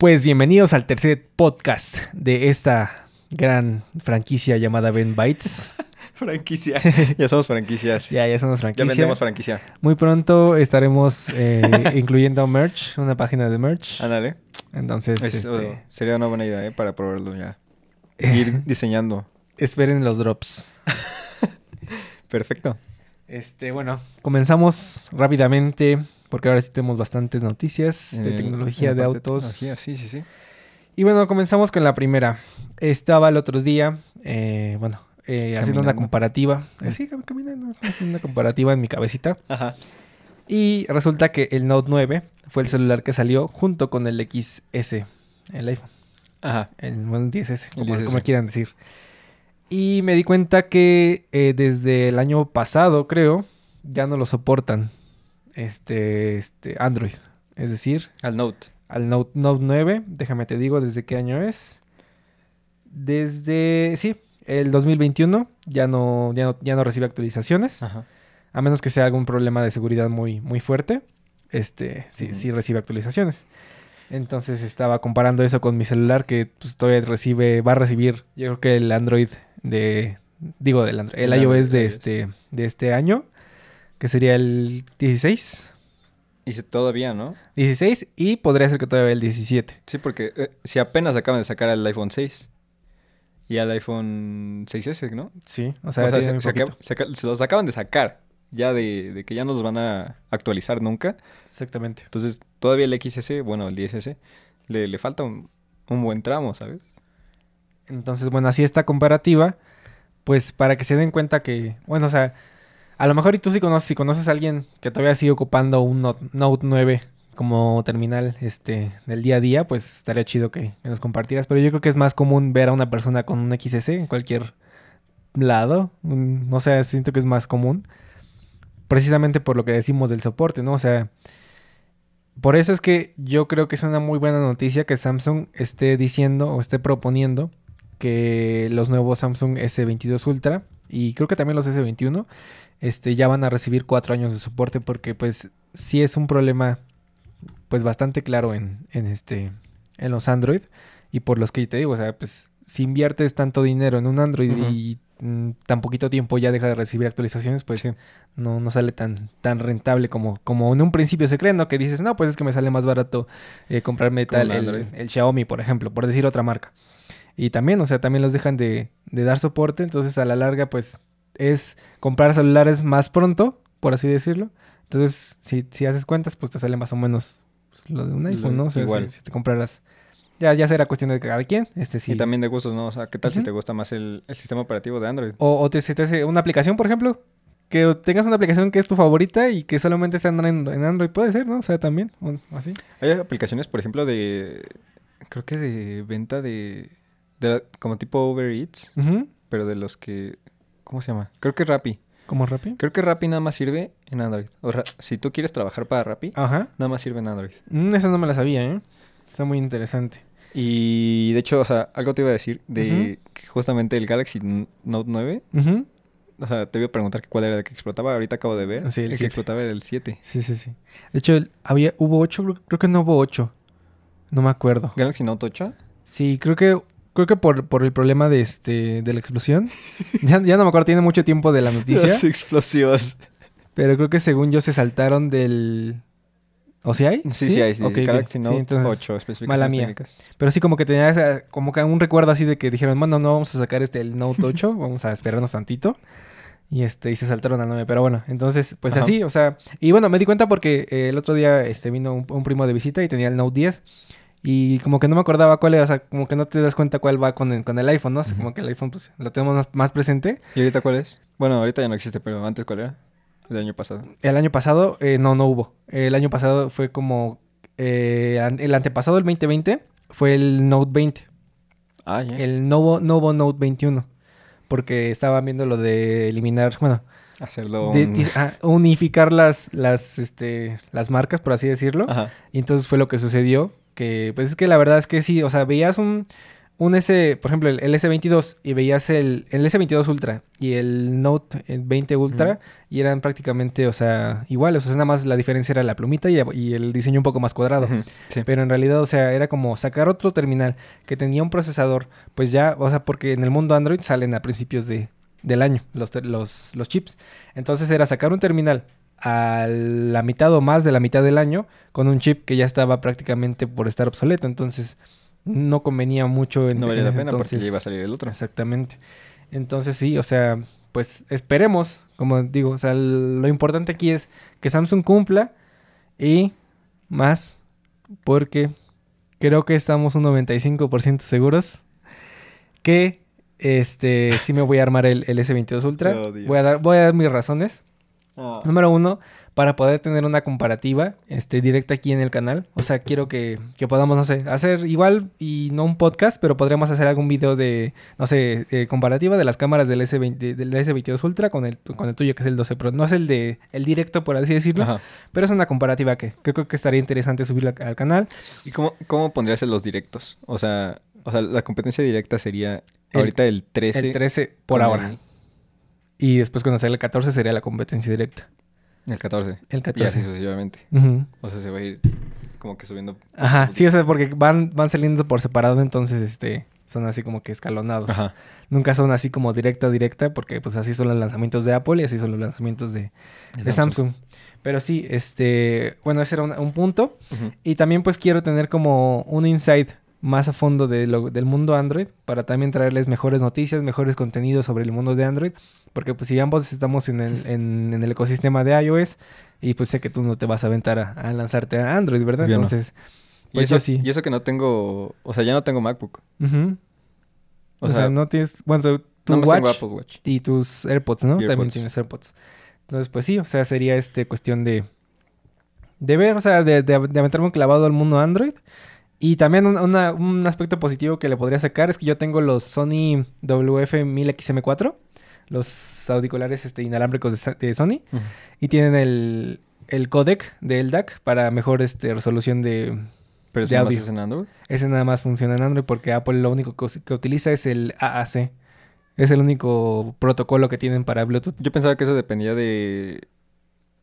Pues bienvenidos al tercer podcast de esta gran franquicia llamada Ben Bytes. franquicia. ya somos franquicias. ya, ya somos Ya franquicia. vendemos franquicia. Muy pronto estaremos eh, incluyendo merch, una página de merch. Ándale. Entonces, este, sería una buena idea, ¿eh? Para probarlo ya. Ir diseñando. esperen los drops. Perfecto. Este, bueno, comenzamos rápidamente porque ahora sí tenemos bastantes noticias de tecnología de autos. tecnología, Sí, sí, sí. Y bueno, comenzamos con la primera. Estaba el otro día, eh, bueno, eh, haciendo una comparativa. Mm. Así, cam- caminando, haciendo una comparativa en mi cabecita. Ajá. Y resulta que el Note 9 fue el celular que salió junto con el XS, el iPhone, Ajá. el, bueno, el 10S, El como, 10S. como quieran decir. Y me di cuenta que eh, desde el año pasado, creo, ya no lo soportan este, este Android. Es decir, Al Note. al Note, Note 9, déjame te digo desde qué año es. Desde, sí, el 2021 ya no, ya no, ya no recibe actualizaciones. Ajá. A menos que sea algún problema de seguridad muy, muy fuerte. Este, sí, sí recibe actualizaciones. Entonces estaba comparando eso con mi celular que pues, todavía recibe, va a recibir, yo creo que el Android de, digo del Android, el El iOS Android, de iOS. este, de este año, que sería el 16. Y si todavía, ¿no? 16 y podría ser que todavía el 17. Sí, porque eh, si apenas acaban de sacar el iPhone 6 y al iPhone 6S, ¿no? Sí, o O sea, se los acaban de sacar ya de, de que ya no los van a actualizar nunca. Exactamente. Entonces, todavía el XS, bueno, el 10S, le, le falta un, un buen tramo, ¿sabes? Entonces, bueno, así esta comparativa, pues para que se den cuenta que, bueno, o sea, a lo mejor y tú sí conoces, si conoces a alguien que todavía sigue ocupando un Note, Note 9 como terminal este del día a día, pues estaría chido que, nos compartieras. Pero yo creo que es más común ver a una persona con un XS en cualquier lado. un- no sé, siento que es más común. Precisamente por lo que decimos del soporte, ¿no? O sea, por eso es que yo creo que es una muy buena noticia que Samsung esté diciendo o esté proponiendo que los nuevos Samsung S22 Ultra y creo que también los S21 este, ya van a recibir cuatro años de soporte porque pues sí es un problema pues bastante claro en, en este en los Android y por los que te digo, o sea, pues si inviertes tanto dinero en un Android y mm, tan poquito tiempo ya deja de recibir actualizaciones, pues Sí. no, no sale tan, tan rentable como, como en un principio se cree, ¿no? Que dices, no, pues es que me sale más barato eh, comprarme tal, el Xiaomi, por ejemplo, por decir otra marca. Y también, o sea, también los dejan de, de dar soporte, entonces a la larga, pues es comprar celulares más pronto, por así decirlo. Entonces, si, si haces cuentas, pues te sale más o menos pues, lo de un iPhone, ¿no? O sea, igual. Si, si te compraras... Ya, ya será cuestión de cada quien. Este, sí, Y también de gustos, ¿no? O sea, ¿qué tal si te gusta más el, el sistema operativo de Android? O, o te, se te hace una aplicación, por ejemplo, que tengas una aplicación que es tu favorita y que solamente sea en, en Android, puede ser, ¿no? O sea, también, o así. Hay aplicaciones, por ejemplo, de... Creo que de venta de... de la- como tipo Uber Eats, pero de los que... ¿Cómo se llama? Creo que Rappi. ¿Como Rappi? Creo que Rappi nada más sirve en Android. O ra- si tú quieres trabajar para Rappi, Ajá. nada más sirve en Android. Mm, esa no me la sabía, ¿eh? Está muy interesante. Y de hecho, o sea, algo te iba a decir de que justamente el Galaxy Note 9. Ujú. O sea, te iba a preguntar cuál era el que explotaba. Ahorita acabo de ver. Sí, el el que explotaba era el 7. Sí, sí, sí. De hecho, había, hubo ocho, creo, creo que no hubo ocho. No me acuerdo. Galaxy Note 8. Sí, creo que creo que por, por el problema de este de la explosión. ya, ya no me acuerdo, tiene mucho tiempo de la noticia. Las explosivas. Pero creo que según yo se saltaron del... ¿O sí hay? Sí, sí, hay. Sí. Galaxy Sí, Note entonces, 8. Especificaciones mala mía. técnicas. Pero sí como que tenía esa- como que un recuerdo así de que dijeron, bueno, no vamos a sacar este el Note 8, vamos a esperarnos tantito. Y este, y se saltaron al 9. Pero bueno, entonces, pues Ajá. así, o sea. Y bueno, me di cuenta porque eh, el otro día este vino un, un primo de visita y tenía el Note 10. Y como que no me acordaba cuál era, o sea, como que no te das cuenta cuál va con el, con el iPhone, ¿no? O sea, como que el iPhone, pues, lo tenemos más, presente. ¿Y ahorita cuál es? Bueno, ahorita ya no existe, pero antes cuál era? El año pasado. El año pasado, eh, no, no hubo. El año pasado fue como. eh, el antepasado, el 2020, fue el Note 20. Ah, ya. El Novo, Novo Note 21. Porque estaban viendo lo de eliminar, bueno, Hacerlo. de- unificar las, las, este, las marcas, por así decirlo. Ajá. Y entonces fue lo que sucedió. Que, pues es que la verdad es que sí, o sea, veías un, un S, por ejemplo, el, el S22 y veías el, el S22 Ultra y el Note 20 Ultra y eran prácticamente, o sea, iguales. O sea, nada más la diferencia era la plumita y, y el diseño un poco más cuadrado. Sí. Pero en realidad, o sea, era como sacar otro terminal que tenía un procesador, pues ya, o sea, porque en el mundo Android salen a principios de, del año los, los, los chips. Entonces era sacar un terminal a la mitad o más de la mitad del año con un chip que ya estaba prácticamente por estar obsoleto. Entonces no convenía mucho en, No en valía la ese pena porque entonces. ya iba a salir el otro. Exactamente. Entonces sí, o sea, pues esperemos, como digo, o sea, lo importante aquí es que Samsung cumpla y más porque creo que estamos un 95% seguros que este sí me voy a armar el, el S22 Ultra. Oh, voy a dar voy a dar mis razones. Ah. Número uno, para poder tener una comparativa este, directa aquí en el canal. O sea, quiero que, que podamos, no sé, hacer igual y no un podcast, pero podríamos hacer algún video de, no sé, eh, comparativa de las cámaras del, S20, del S22 Ultra con el, con el tuyo, que es el 12 Pro. No es el de el directo, por así decirlo, Ajá. pero es una comparativa que, creo que estaría interesante subirla al canal. ¿Y cómo, cómo pondrías en los directos? O sea, o sea, la competencia directa sería El- ahorita el 13. el 13 por ahora. El, Y después cuando salga el 14 sería la competencia directa. el 14. El Y 14. así sucesivamente. O sea, se va a ir como que subiendo. Ajá, sí, o sea, porque van, van saliendo por separado, entonces, este, son así como que escalonados. Ajá. Nunca son así como directa, directa, porque pues así son los lanzamientos de Apple y así son los lanzamientos de, de Samsung. Pero sí, este, bueno, ese era un, un punto. Y también pues quiero tener como un insight más a fondo de lo- del mundo Android para también traerles mejores noticias, mejores contenidos sobre el mundo de Android. Porque pues si ambos estamos en el, en, en el ecosistema de iOS y pues sé que tú no te vas a aventar a, a lanzarte a Android, ¿verdad? Entonces, Y pues eso, yo sí. y eso que no tengo. O sea, ya no tengo MacBook. O, O, sea, sea, no tienes, bueno, tu, Watch Apple Watch. y tus AirPods, ¿no? También tienes AirPods. Entonces, pues sí, o sea, sería este cuestión de de ver, o sea, de, de, de aventarme un clavado al mundo Android. Y también un, una- un aspecto positivo que le podría sacar es que yo tengo los Sony WF-1000XM4, los auriculares este, inalámbricos de, Sony, y tienen el, el codec de LDAC para mejor este, resolución de... Pero de eso audio. es en Android. Ese nada más funciona en Android porque Apple lo único que utiliza es el AAC. Es el único protocolo que tienen para Bluetooth. Yo pensaba que eso dependía de.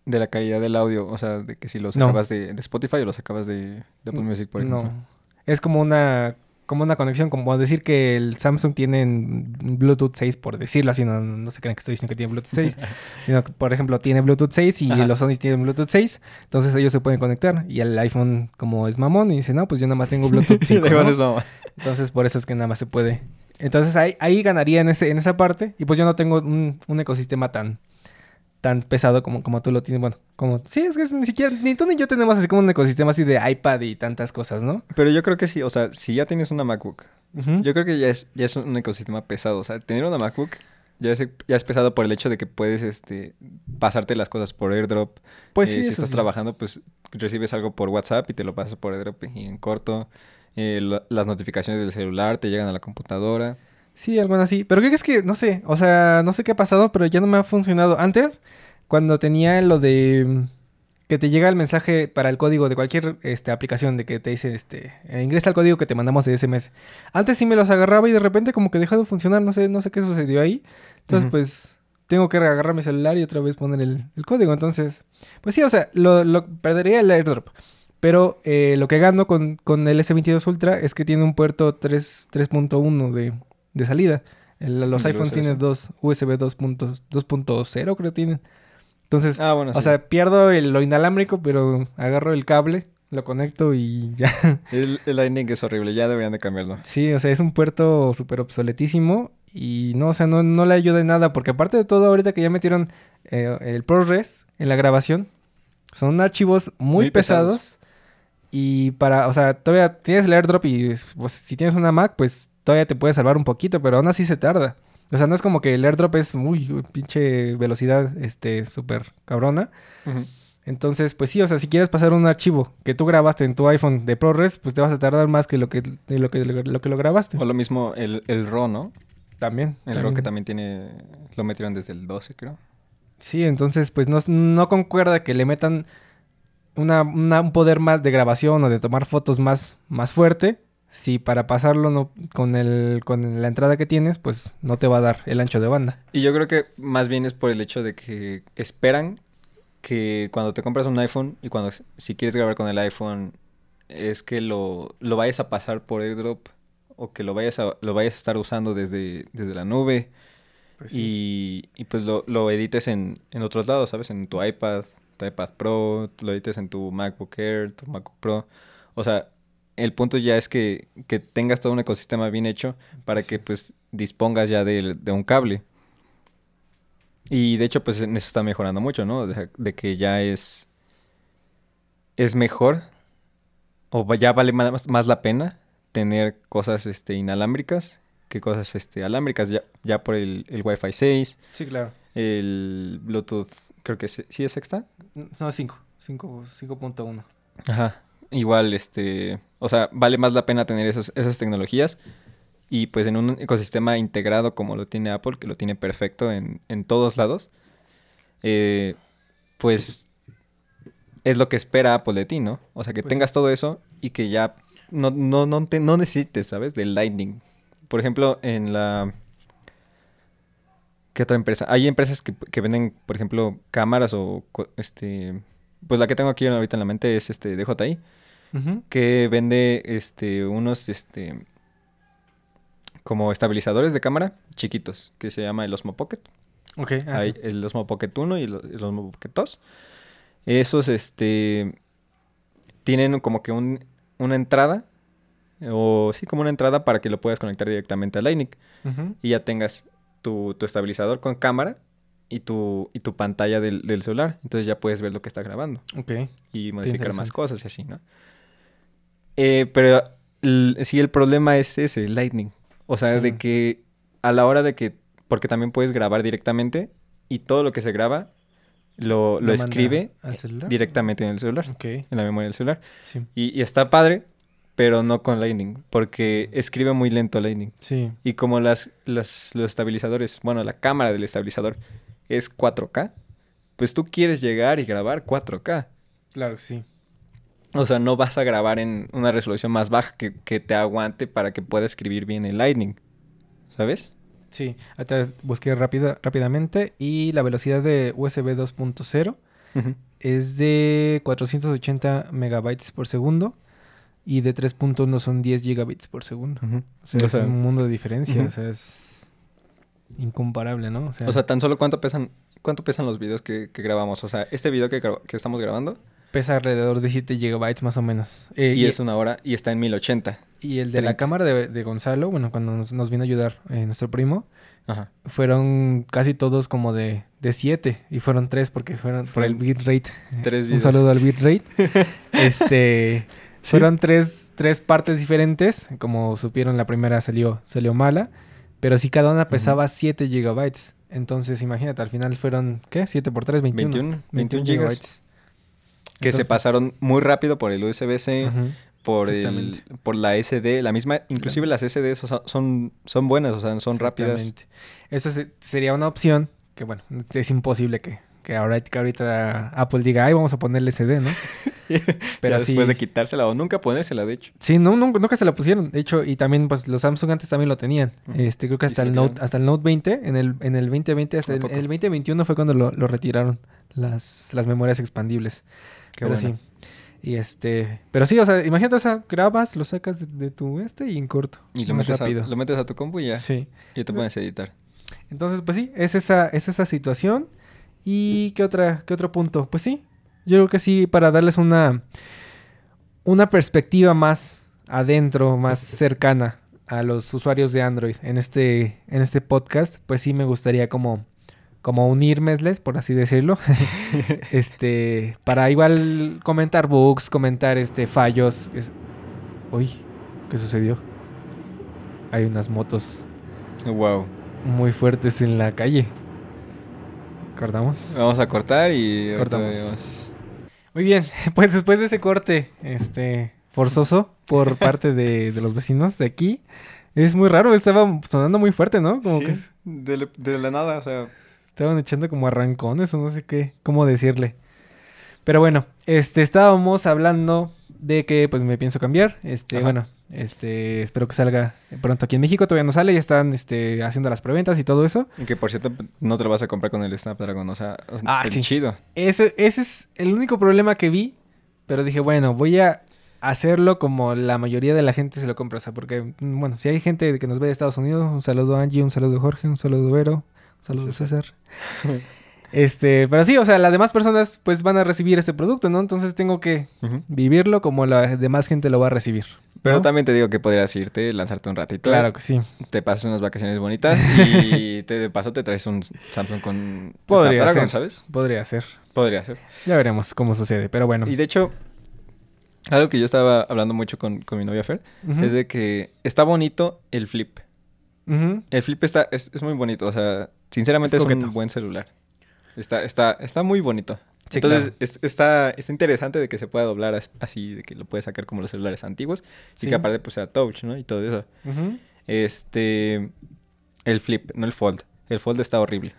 De la calidad del audio. O sea, de que si lo No. sacabas de, de Spotify o lo sacabas de, de Apple Music, por ejemplo. No. Es como una como una conexión, como decir que el Samsung tiene en Bluetooth 6, por decirlo así, no, no se crean que estoy diciendo que tiene Bluetooth 6, sino que, por ejemplo, tiene Bluetooth 6 y Ajá. los Sony tienen Bluetooth 6, entonces ellos se pueden conectar. Y el iPhone, como es mamón, y dice, no, pues yo nada más tengo Bluetooth 5, Le ¿no? Entonces, por eso es que nada más se puede. Entonces, ahí, ahí ganaría en, ese, en esa parte. Y pues yo no tengo un, un ecosistema tan, tan pesado como, como tú lo tienes. Bueno, como... Sí, es que ni siquiera... Ni tú ni yo tenemos así como un ecosistema así de iPad y tantas cosas, ¿no? Pero yo creo que sí. O sea, si ya tienes una MacBook. Yo creo que ya es, ya es un ecosistema pesado. O sea, tener una MacBook ya es, ya es pesado por el hecho de que puedes este, pasarte las cosas por airdrop. Pues Eh, sí, si estás sí. trabajando, pues recibes algo por WhatsApp y te lo pasas por airdrop y en corto. Eh, lo- las notificaciones del celular te llegan a la computadora. Sí, algo así. Pero ¿qué crees que? No sé. O sea, no sé qué ha pasado, pero ya no me ha funcionado. Antes, cuando tenía lo de... mm, Que te llega el mensaje para el código de cualquier este, aplicación de que te dice, este, eh, ingresa el código que te mandamos de SMS. Antes sí me los agarraba y de repente como que dejó de funcionar, no sé, no sé qué sucedió ahí. Entonces, pues, tengo que agarrar mi celular y otra vez poner el, el código. Entonces, pues sí, o sea, lo, lo- perdería el airdrop. Pero eh, lo que gano con, con el S22 Ultra es que tiene un puerto 3 3.1 de, de salida. El- los USB-C. tienen dos USB 2.0 2.0 creo tienen. Entonces, Ah, bueno, o sí. sea, pierdo el- lo inalámbrico, pero agarro el cable, lo conecto y ya. el, el Lightning es horrible. Ya deberían de cambiarlo. Sí, o sea, es un puerto súper obsoletísimo y no, o sea, no, no le ayuda en nada porque aparte de todo, ahorita que ya metieron eh, el ProRes en la grabación, son archivos muy, Muy pesados. pesados. y para, o sea, todavía tienes el airdrop y pues, si tienes una Mac, pues todavía te puede salvar un poquito, pero aún así se tarda. O sea, no es como que el airdrop es muy pinche velocidad, este, súper cabrona. Entonces, pues sí, o sea, si quieres pasar un archivo que tú grabaste en tu iPhone de ProRes, pues te vas a tardar más que lo que, de lo, que, lo que lo grabaste. O lo mismo el, el RAW, ¿no? También. El RAW que también tiene... Lo metieron desde el 12, creo. Sí, entonces, pues no, no concuerda que le metan una, una- un poder más de grabación o de tomar fotos más, más fuerte si para pasarlo no, con, el, con la entrada que tienes, pues no te va a dar el ancho de banda. Y yo creo que más bien es por el hecho de que esperan que cuando te compras un iPhone y cuando si quieres grabar con el iPhone es que lo, lo vayas a pasar por airdrop o que lo vayas a, lo vayas a estar usando desde, desde la nube Pues y, y, pues lo, lo edites en, en otros lados, ¿sabes? En tu iPad, tu iPad Pro, lo edites en tu MacBook Air, tu MacBook Pro. O sea, el punto ya es que, que tengas todo un ecosistema bien hecho para Sí. que pues dispongas ya de, de un cable. Y de hecho pues en eso está mejorando mucho, ¿no? De, de que ya es... Es mejor o ya vale más, más la pena tener cosas este, inalámbricas que cosas este, alámbricas ya, ya por el, el Wi-Fi 6, Sí, claro. el Bluetooth, creo que sí, ¿sí es sexta. No, 5. 5.1. Ajá. Igual, este, o sea, vale más la pena tener esas, esas tecnologías y pues en un ecosistema integrado como lo tiene Apple, que lo tiene perfecto en, en todos lados, eh, pues es lo que espera Apple de ti, ¿no? O sea, que Pues tengas todo eso y que ya no, no, no, te- no necesites, ¿sabes? Del Lightning. Por ejemplo, en la... ¿Qué otra empresa? Hay empresas que, que venden, por ejemplo, cámaras o este... Pues la que tengo aquí ahorita en la mente es este DJI Que vende este unos este como estabilizadores de cámara chiquitos que se llama el Osmo Pocket. Ok. ah, Hay sí. el Osmo Pocket 1 y el, el Osmo Pocket 2. Esos este tienen como que un, una entrada o sí como una entrada para que lo puedas conectar directamente a Lightning Ujú. y ya tengas tu, tu estabilizador con cámara y tu y tu pantalla del, del celular. Entonces ya puedes ver lo que está grabando Ok. y modificar más cosas y así, ¿no? Eh, pero sí, el problema es ese, Lightning. O sea, Sí. de que a la hora de que, porque también puedes grabar directamente y todo lo que se graba lo, lo escribe al directamente en el celular, en la memoria del celular. Sí. Y, y está padre, pero no con Lightning, porque escribe muy lento Lightning. Sí. Y como las, las, los estabilizadores, bueno, la cámara del estabilizador es 4K, pues tú quieres llegar y grabar 4K. Claro sí. O sea, no vas a grabar en una resolución más baja que, que te aguante para que pueda escribir bien el Lightning. ¿Sabes? Sí. Ahorita busqué rápida, rápidamente y la velocidad de USB 2.0 es de 480 megabytes por segundo y de 3.1 son 10 gigabits por segundo. O sea, O es sea, un mundo de diferencia. ujú. O sea, es incomparable, ¿no? O sea, O sea, tan solo cuánto pesan, cuánto pesan los videos que, que grabamos. O sea, este video que, que estamos grabando pesa alrededor de 7 gigabytes más o menos. Eh, y, es una hora y está en 1080. y el de la 30. cámara de, de Gonzalo, bueno, cuando nos, nos vino a ayudar eh, nuestro primo, Ajá. fueron casi todos como de 7 y fueron 3 porque fueron por el bitrate. Un saludo al bitrate. este, Sí. fueron tres, tres partes diferentes. Como supieron, la primera salió, salió mala. Pero sí, cada una pesaba 7 gigabytes. Entonces, imagínate, al final fueron, ¿qué? 7 por 3, 21. 21, 21 gigas. gigabytes. Que se pasaron muy rápido por el USB-C, por, el, por la SD. La misma, inclusive las SD son, son, buenas, o sea, son rápidas. Exactamente. Eso se- sería una opción que, bueno, es imposible que, que, ahora, que ahorita Apple diga, ay, vamos a ponerle SD, ¿no? Pero sí. después de quitársela o nunca ponérsela, de hecho. Sí, no, nunca, nunca se la pusieron. De hecho, y también, pues, los Samsung antes también lo tenían. Este, creo que hasta el Note, hasta el Note 20, en el, en el 2020, hasta ¿A el, el 2021 fue cuando lo, lo retiraron las, las memorias expandibles. Qué pero bueno. sí. Y este, pero sí, o sea, imagínate, o sea, grabas, lo sacas de, de tu este y en corto. Y lo metes, a, rápido. lo metes a tu compu y ya. Sí. Y te pones a editar. Entonces, pues sí, es esa, es esa situación. ¿Y qué otra, qué otro punto? Pues sí, yo creo que sí, para darles una, una perspectiva más adentro, más cercana a los usuarios de Android en este, en este podcast, pues sí me gustaría como, como unírmeles, por así decirlo. este, para igual comentar bugs, comentar este fallos. Es... Uy, ¿qué sucedió? Hay unas motos Wow. muy fuertes en la calle. ¿Cortamos? Vamos a cortar y Cortamos. Muy bien, pues después de ese corte, este, forzoso por parte de, de los vecinos de aquí, es muy raro, estaba sonando muy fuerte, ¿no? Como Sí, que de, de la nada, o sea. Estaban echando como arrancones o no sé qué, cómo decirle. Pero bueno, este, estábamos hablando de que pues me pienso cambiar, este, Ajá. bueno, Este, espero que salga pronto aquí en México. Todavía no sale, ya están este, haciendo las preventas y todo eso. Y que por cierto, no te lo vas a comprar con el Snapdragon, o sea, Ah, sí. chido. Ese, ese es el único problema que vi. Pero dije, bueno, voy a hacerlo como la mayoría de la gente se lo compra. O sea, porque, mm, bueno, si hay gente que nos ve de Estados Unidos, un saludo a Angie, un saludo a Jorge, un saludo a Vero, un saludo a César. Este, pero sí, o sea, las demás personas pues van a recibir este producto, ¿no? Entonces tengo que vivirlo como la demás gente lo va a recibir. Pero ¿no? también te digo que podrías irte, lanzarte un ratito. Claro que sí. Te pasas unas vacaciones bonitas y te, de paso te traes un Samsung con Podría Snapdragon, ser. ¿sabes? Podría ser. Podría ser. Ya veremos cómo sucede, pero bueno. Y de hecho, algo que yo estaba hablando mucho con, con mi novia Fer, es de que está bonito el flip. El flip está, es, es muy bonito, o sea, sinceramente Es un buen celular. Está, está, está muy bonito. Sí, Entonces, claro. es- está, está interesante de que se pueda doblar as- así, de que lo puedes sacar como los celulares antiguos. Sí. Y que aparte pues sea touch, ¿no? Y todo eso. Este, el flip, no el fold. El fold está horrible.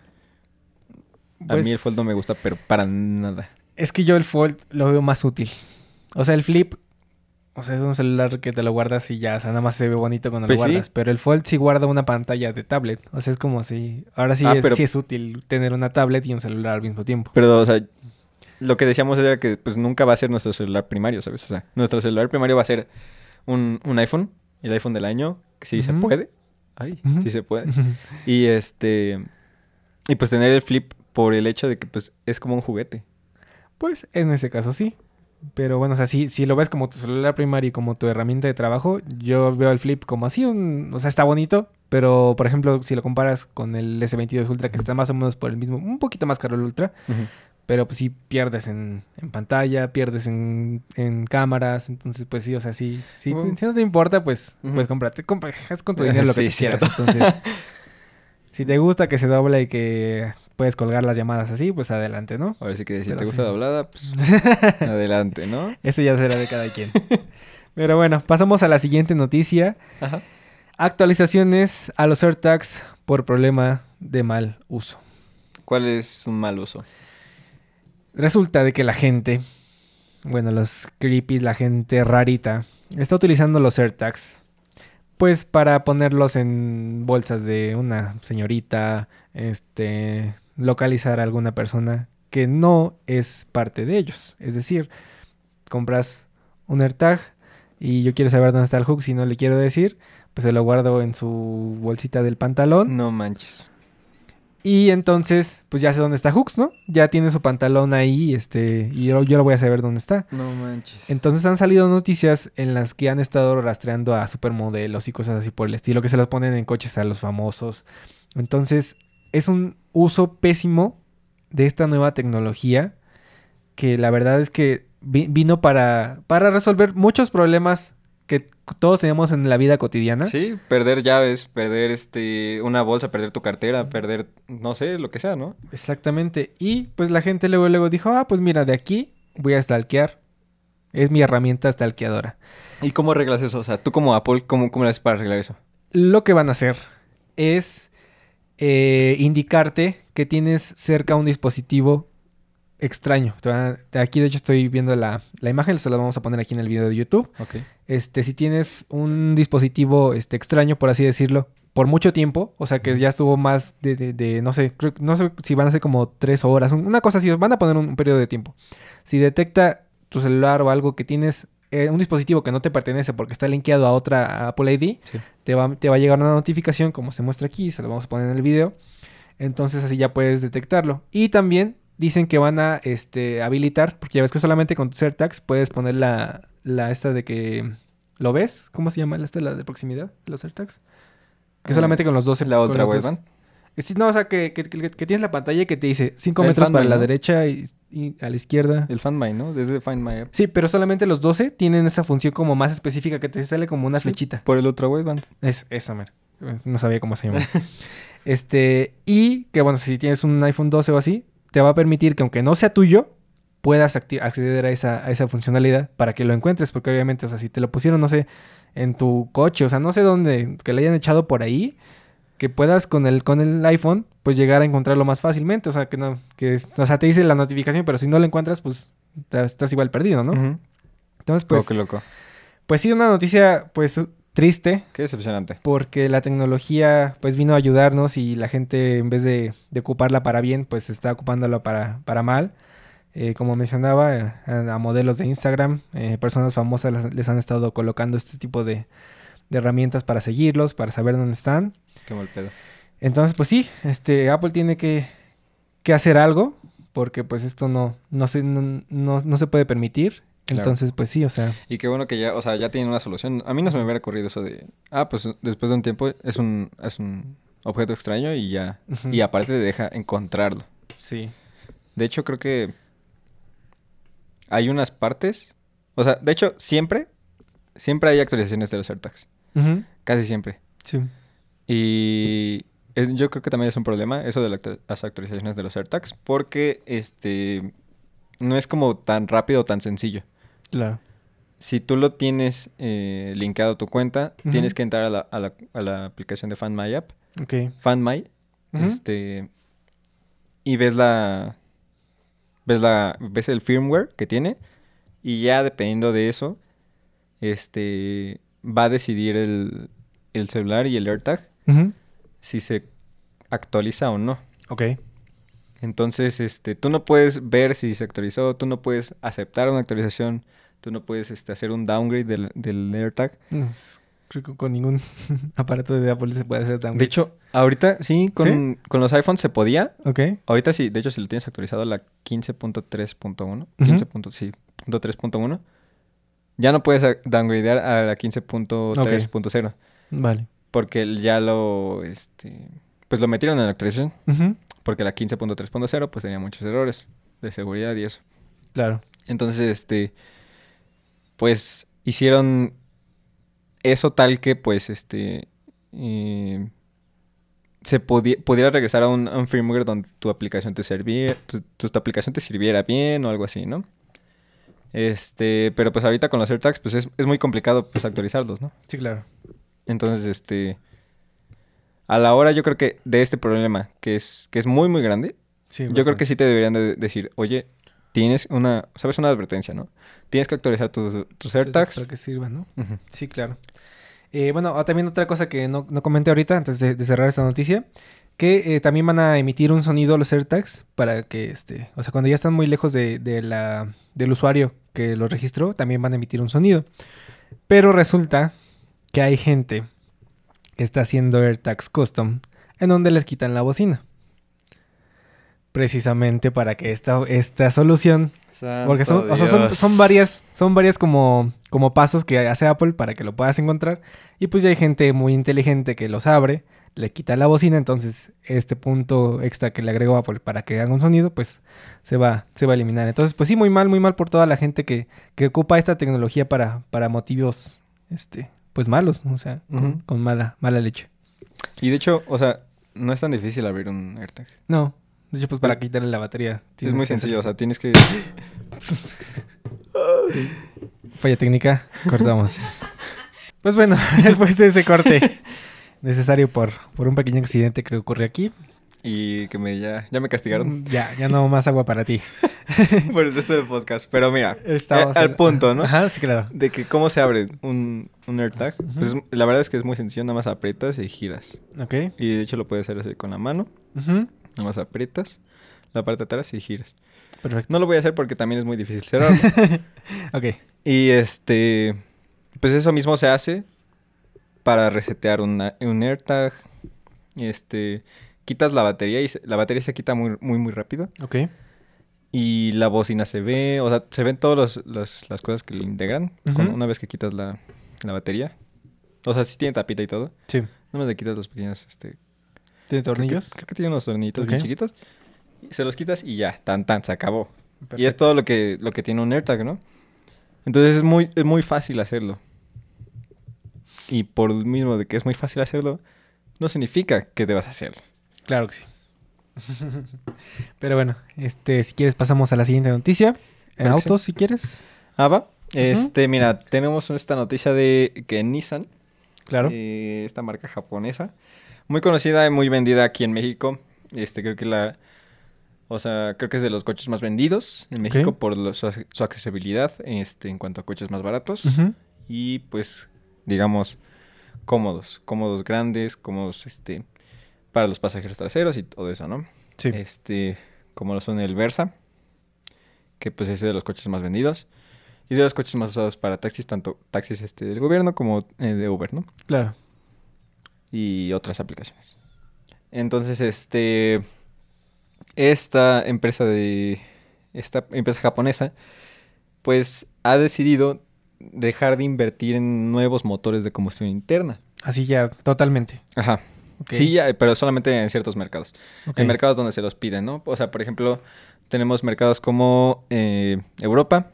A Pues, mí el fold no me gusta, pero para nada. Es que yo el Fold lo veo más útil. O sea, el Flip, o sea, es un celular que te lo guardas y ya, o sea, nada más se ve bonito cuando Pues lo sí. guardas. Pero el Fold sí guarda una pantalla de tablet. O sea, es como si... Ahora sí, Ah, es, pero- sí es útil tener una tablet y un celular al mismo tiempo. Pero, o sea, lo que decíamos era que pues nunca va a ser nuestro celular primario, ¿sabes? O sea, nuestro celular primario va a ser un, un iPhone, el iPhone del año, sí se puede. Ay, sí se puede. Y este. Y pues tener el flip por el hecho de que pues es como un juguete. Pues en ese caso sí. Pero bueno, o sea, si, si lo ves como tu celular primario y como tu herramienta de trabajo, yo veo el Flip como así, un, o sea, está bonito, pero por ejemplo, si lo comparas con el S22 Ultra, que está más o menos por el mismo, un poquito más caro el Ultra, pero pues sí pierdes en, en pantalla, pierdes en, en cámaras, entonces pues sí, o sea, sí, si no te importa, pues, pues cómprate, compra, haz con tu dinero lo que Sí, cierto. quieras, entonces, si te gusta que se doble y que puedes colgar las llamadas así, pues adelante, ¿no? Ahora sí que si Pero te gusta sí. doblada, pues adelante, ¿no? Eso ya será de cada quien. Pero bueno, pasamos a la siguiente noticia. Ajá. Actualizaciones a los AirTags por problema de mal uso. ¿Cuál es un mal uso? Resulta de que la gente, bueno, los creepies, la gente rarita, está utilizando los AirTags pues para ponerlos en bolsas de una señorita, este, localizar a alguna persona que no es parte de ellos. Es decir, compras un AirTag y yo quiero saber dónde está el hook, si no le quiero decir, pues se lo guardo en su bolsita del pantalón. No manches. Y entonces, pues ya sé dónde está Hooks, ¿no? Ya tiene su pantalón ahí, este, y yo, yo lo voy a saber dónde está. No manches. Entonces han salido noticias en las que han estado rastreando a supermodelos y cosas así por el estilo, que se los ponen en coches a los famosos. Entonces, es un uso pésimo de esta nueva tecnología que la verdad es que vi- vino para, para resolver muchos problemas que todos tenemos en la vida cotidiana. Sí, perder llaves, perder este una bolsa, perder tu cartera, perder no sé, lo que sea, ¿no? Exactamente. Y pues la gente luego, luego dijo, ah, pues mira, de aquí voy a stalkear. Es mi herramienta stalkeadora. ¿Y cómo arreglas eso? O sea, tú como Apple, ¿cómo, cómo le haces para arreglar eso? Lo que van a hacer es eh, indicarte que tienes cerca un dispositivo extraño. Aquí de hecho estoy viendo la, la imagen, se la vamos a poner aquí en el video de YouTube. Este, si tienes un dispositivo este, extraño, por así decirlo, por mucho tiempo, o sea que ya estuvo más de, de- de, no sé, creo- no sé si van a ser como tres horas, un- una cosa así, van a poner un, un periodo de tiempo. Si detecta tu celular o algo que tienes, eh, un dispositivo que no te pertenece porque está linkeado a otra Apple ID, Sí. te va, te va a llegar una notificación como se muestra aquí, se lo vamos a poner en el video. Entonces así ya puedes detectarlo. Y también dicen que van a este, habilitar, porque ya ves que solamente con tus AirTags puedes poner la, la esta de que lo ves. ¿Cómo se llama la esta, la de proximidad de los AirTags? Que Ah, solamente con los 12. La otra dos-. Sí, No, o sea, que, que- que- que tienes la pantalla que te dice 5 El metros para My, la ¿no? derecha y, y a la izquierda. El Find My, ¿no? Desde Find My App. Sí, pero solamente los 12 tienen esa función como más específica que te sale como una flechita. Por el ultra wideband. Es, eso, mero. No sabía cómo se llama. este, y que bueno, si tienes un iPhone 12 o así, te va a permitir que aunque no sea tuyo, puedas acceder a esa, a esa funcionalidad para que lo encuentres. Porque obviamente, o sea, si te lo pusieron, no sé, en tu coche, o sea, no sé dónde, que le hayan echado por ahí, que puedas con el, con el iPhone, pues llegar a encontrarlo más fácilmente. O sea, que no, que, o sea, te dice la notificación, pero si no lo encuentras, pues estás igual perdido, ¿no? Entonces, Oh, pues, qué loco. Pues sí, una noticia pues triste Qué decepcionante. porque la tecnología pues vino a ayudarnos y la gente en vez de, de ocuparla para bien pues está ocupándola para, para mal. Eh, como mencionaba, eh, a, a modelos de Instagram, eh, personas famosas las- les han estado colocando este tipo de, de herramientas para seguirlos, para saber dónde están. Qué mal pedo. Entonces, pues sí, este, Apple tiene que, que hacer algo porque pues esto no, no, se, no, no- no se puede permitir. Claro. Entonces, pues sí, o sea, Y qué bueno que ya, o sea, ya tienen una solución. A mí no se me hubiera ocurrido eso de, ah, pues después de un tiempo es un, es un objeto extraño y ya. Y aparte te deja encontrarlo. sí. De hecho, creo que hay unas partes, o sea, de hecho, siempre, siempre hay actualizaciones de los AirTags. Casi siempre. Sí. Y es- yo creo que también es un problema eso de la las actualizaciones de los AirTags, porque este no es como tan rápido o tan sencillo. Claro. Si tú lo tienes eh, linkado a tu cuenta, tienes que entrar a la, a la- a la aplicación de FanMy App, Ok. FanMy, este, y ves la, ves la, ves el firmware que tiene, y ya dependiendo de eso, este, va a decidir el, el celular y el AirTag Si se actualiza o no. Ok. Entonces, este, tú no puedes ver si se actualizó, tú no puedes aceptar una actualización, tú no puedes este, hacer un downgrade del, del AirTag. No, pues, creo que con ningún aparato de Apple se puede hacer tan De hecho, ahorita sí, con, con los iPhones se podía. Ok. Ahorita sí, de hecho, si lo tienes actualizado a la 15.3.1, Ujú. 15. punto- sí, punto 3.1, ya no puedes a- downgradear a la 15.3.0 Vale. Porque ya lo, este, pues lo metieron en la actualización. Ujú. Porque la 15.3.0 pues tenía muchos errores de seguridad y eso. Claro. Entonces, este, pues hicieron eso tal que pues este, eh, se pudiera regresar a un, a un firmware donde tu aplicación te tu, tu- tu aplicación te sirviera bien o algo así, ¿no? Este, pero pues ahorita con los AirTags pues es, es muy complicado pues actualizarlos, ¿no? Sí, claro. Entonces, este, a la hora yo creo que de este problema que es, que es muy muy grande, Sí, yo creo que sí te deberían de decir, oye, tienes una, sabes, una advertencia, ¿no? Tienes que actualizar tus, tus AirTags. Para que sirva, ¿no? Sí, claro. Eh, bueno, ah, también otra cosa que no, no comenté ahorita antes de, de cerrar esta noticia, que eh, también van a emitir un sonido los AirTags para que, este, o sea, cuando ya están muy lejos de, de la, del usuario que lo registró, también van a emitir un sonido. Pero resulta que hay gente que está haciendo AirTags custom en donde les quitan la bocina. Precisamente para que esta, esta solución porque son, o sea, son, son varias, son varias como, como pasos que hace Apple para que lo puedas encontrar. Y pues ya hay gente muy inteligente que los abre, le quita la bocina, entonces este punto extra que le agregó Apple para que haga un sonido, pues se va, se va a eliminar. Entonces, pues sí, muy mal, muy mal por toda la gente que, que ocupa esta tecnología para, para motivos, este, pues malos, o sea, con, mala, mala leche. Y de hecho, o sea, no es tan difícil abrir un AirTag. No, de hecho, pues para quitarle la batería. Es muy hacer- sencillo, o sea, tienes que... Falla técnica, cortamos. pues bueno, después de ese corte necesario por, por un pequeño accidente que ocurrió aquí, Y que me ya, ya me castigaron ya, ya no más agua para ti. por el resto del podcast. Pero mira, Estábamos eh, al punto, ¿no? Ajá, sí, claro. De que cómo se abre un, un AirTag. Pues Ujú. la verdad es que es muy sencillo, nada más aprietas y giras. Ok. Y de hecho lo puedes hacer así con la mano. Ujú, Nada más aprietas la parte de atrás y giras. Perfecto. No lo voy a hacer porque también es muy difícil cerrarlo. ok. y este, pues eso mismo se hace para resetear una- un AirTag. Este, quitas la batería y se- la batería se quita muy, muy, muy rápido. Ok. Y la bocina se ve, o sea, se ven todas las cosas que le integran con- una vez que quitas la, la batería. O sea, sí tiene tapita y todo. Sí. No le quitas los pequeños, este... ¿Tiene creo que- tornillos? Creo que, tiene unos tornillitos bien Ok. chiquitos. Se los quitas y ya, tan tan, se acabó. Y es Perfecto. todo lo que, lo que tiene un AirTag, ¿no? Entonces es muy, es muy fácil hacerlo. Y por lo mismo de que es muy fácil hacerlo, no significa que debas hacerlo. Claro que sí. Pero bueno, este, si quieres pasamos a la siguiente noticia. En sí. autos, si quieres. Ah, va. Este, mira, tenemos esta noticia de que Nissan, Claro. eh, esta marca japonesa, muy conocida y muy vendida aquí en México. Este, creo que la, o sea, creo que es de los coches más vendidos en México por lo- su, ac- su accesibilidad, este, en cuanto a coches más baratos y pues, digamos, cómodos. Cómodos grandes, cómodos este, para los pasajeros traseros y todo eso, ¿no? Sí. Este, como lo son el Versa, que pues es de los coches más vendidos. Y de los coches más usados para taxis, tanto taxis este, del gobierno como eh, de Uber, ¿no? Claro. y otras aplicaciones. Entonces, este esta empresa de esta empresa japonesa pues ha decidido dejar de invertir en nuevos motores de combustión interna. Así ya, totalmente. Ajá. Ok. Sí, ya, pero solamente en ciertos mercados. En mercados donde se los piden, ¿no? O sea, por ejemplo, tenemos mercados como eh, Europa.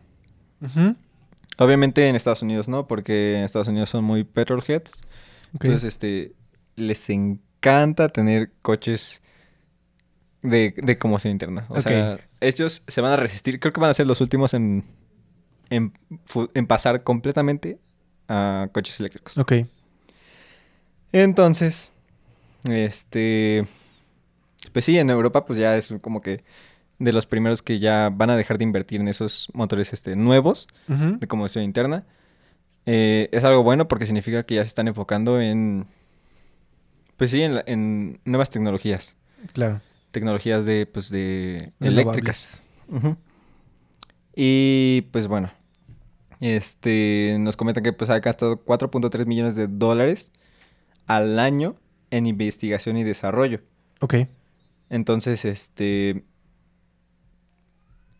Obviamente en Estados Unidos no, porque en Estados Unidos son muy petrolheads. Ok. Entonces, este, les encanta tener coches de, de combustión interna. O sea, ellos se van a resistir. Creo que van a ser los últimos en, en, en pasar completamente a coches eléctricos. Ok. Entonces, este, pues sí, en Europa pues ya es como que de los primeros que ya van a dejar de invertir en esos motores este, nuevos de combustión interna. Eh, es algo bueno porque significa que ya se están enfocando en, pues sí, en, la- en nuevas tecnologías. Claro. Tecnologías de, pues de eléctricas. Y pues bueno, este, nos comentan que pues ha gastado 4.3 millones de dólares al año en investigación y desarrollo. Ok. Entonces, este,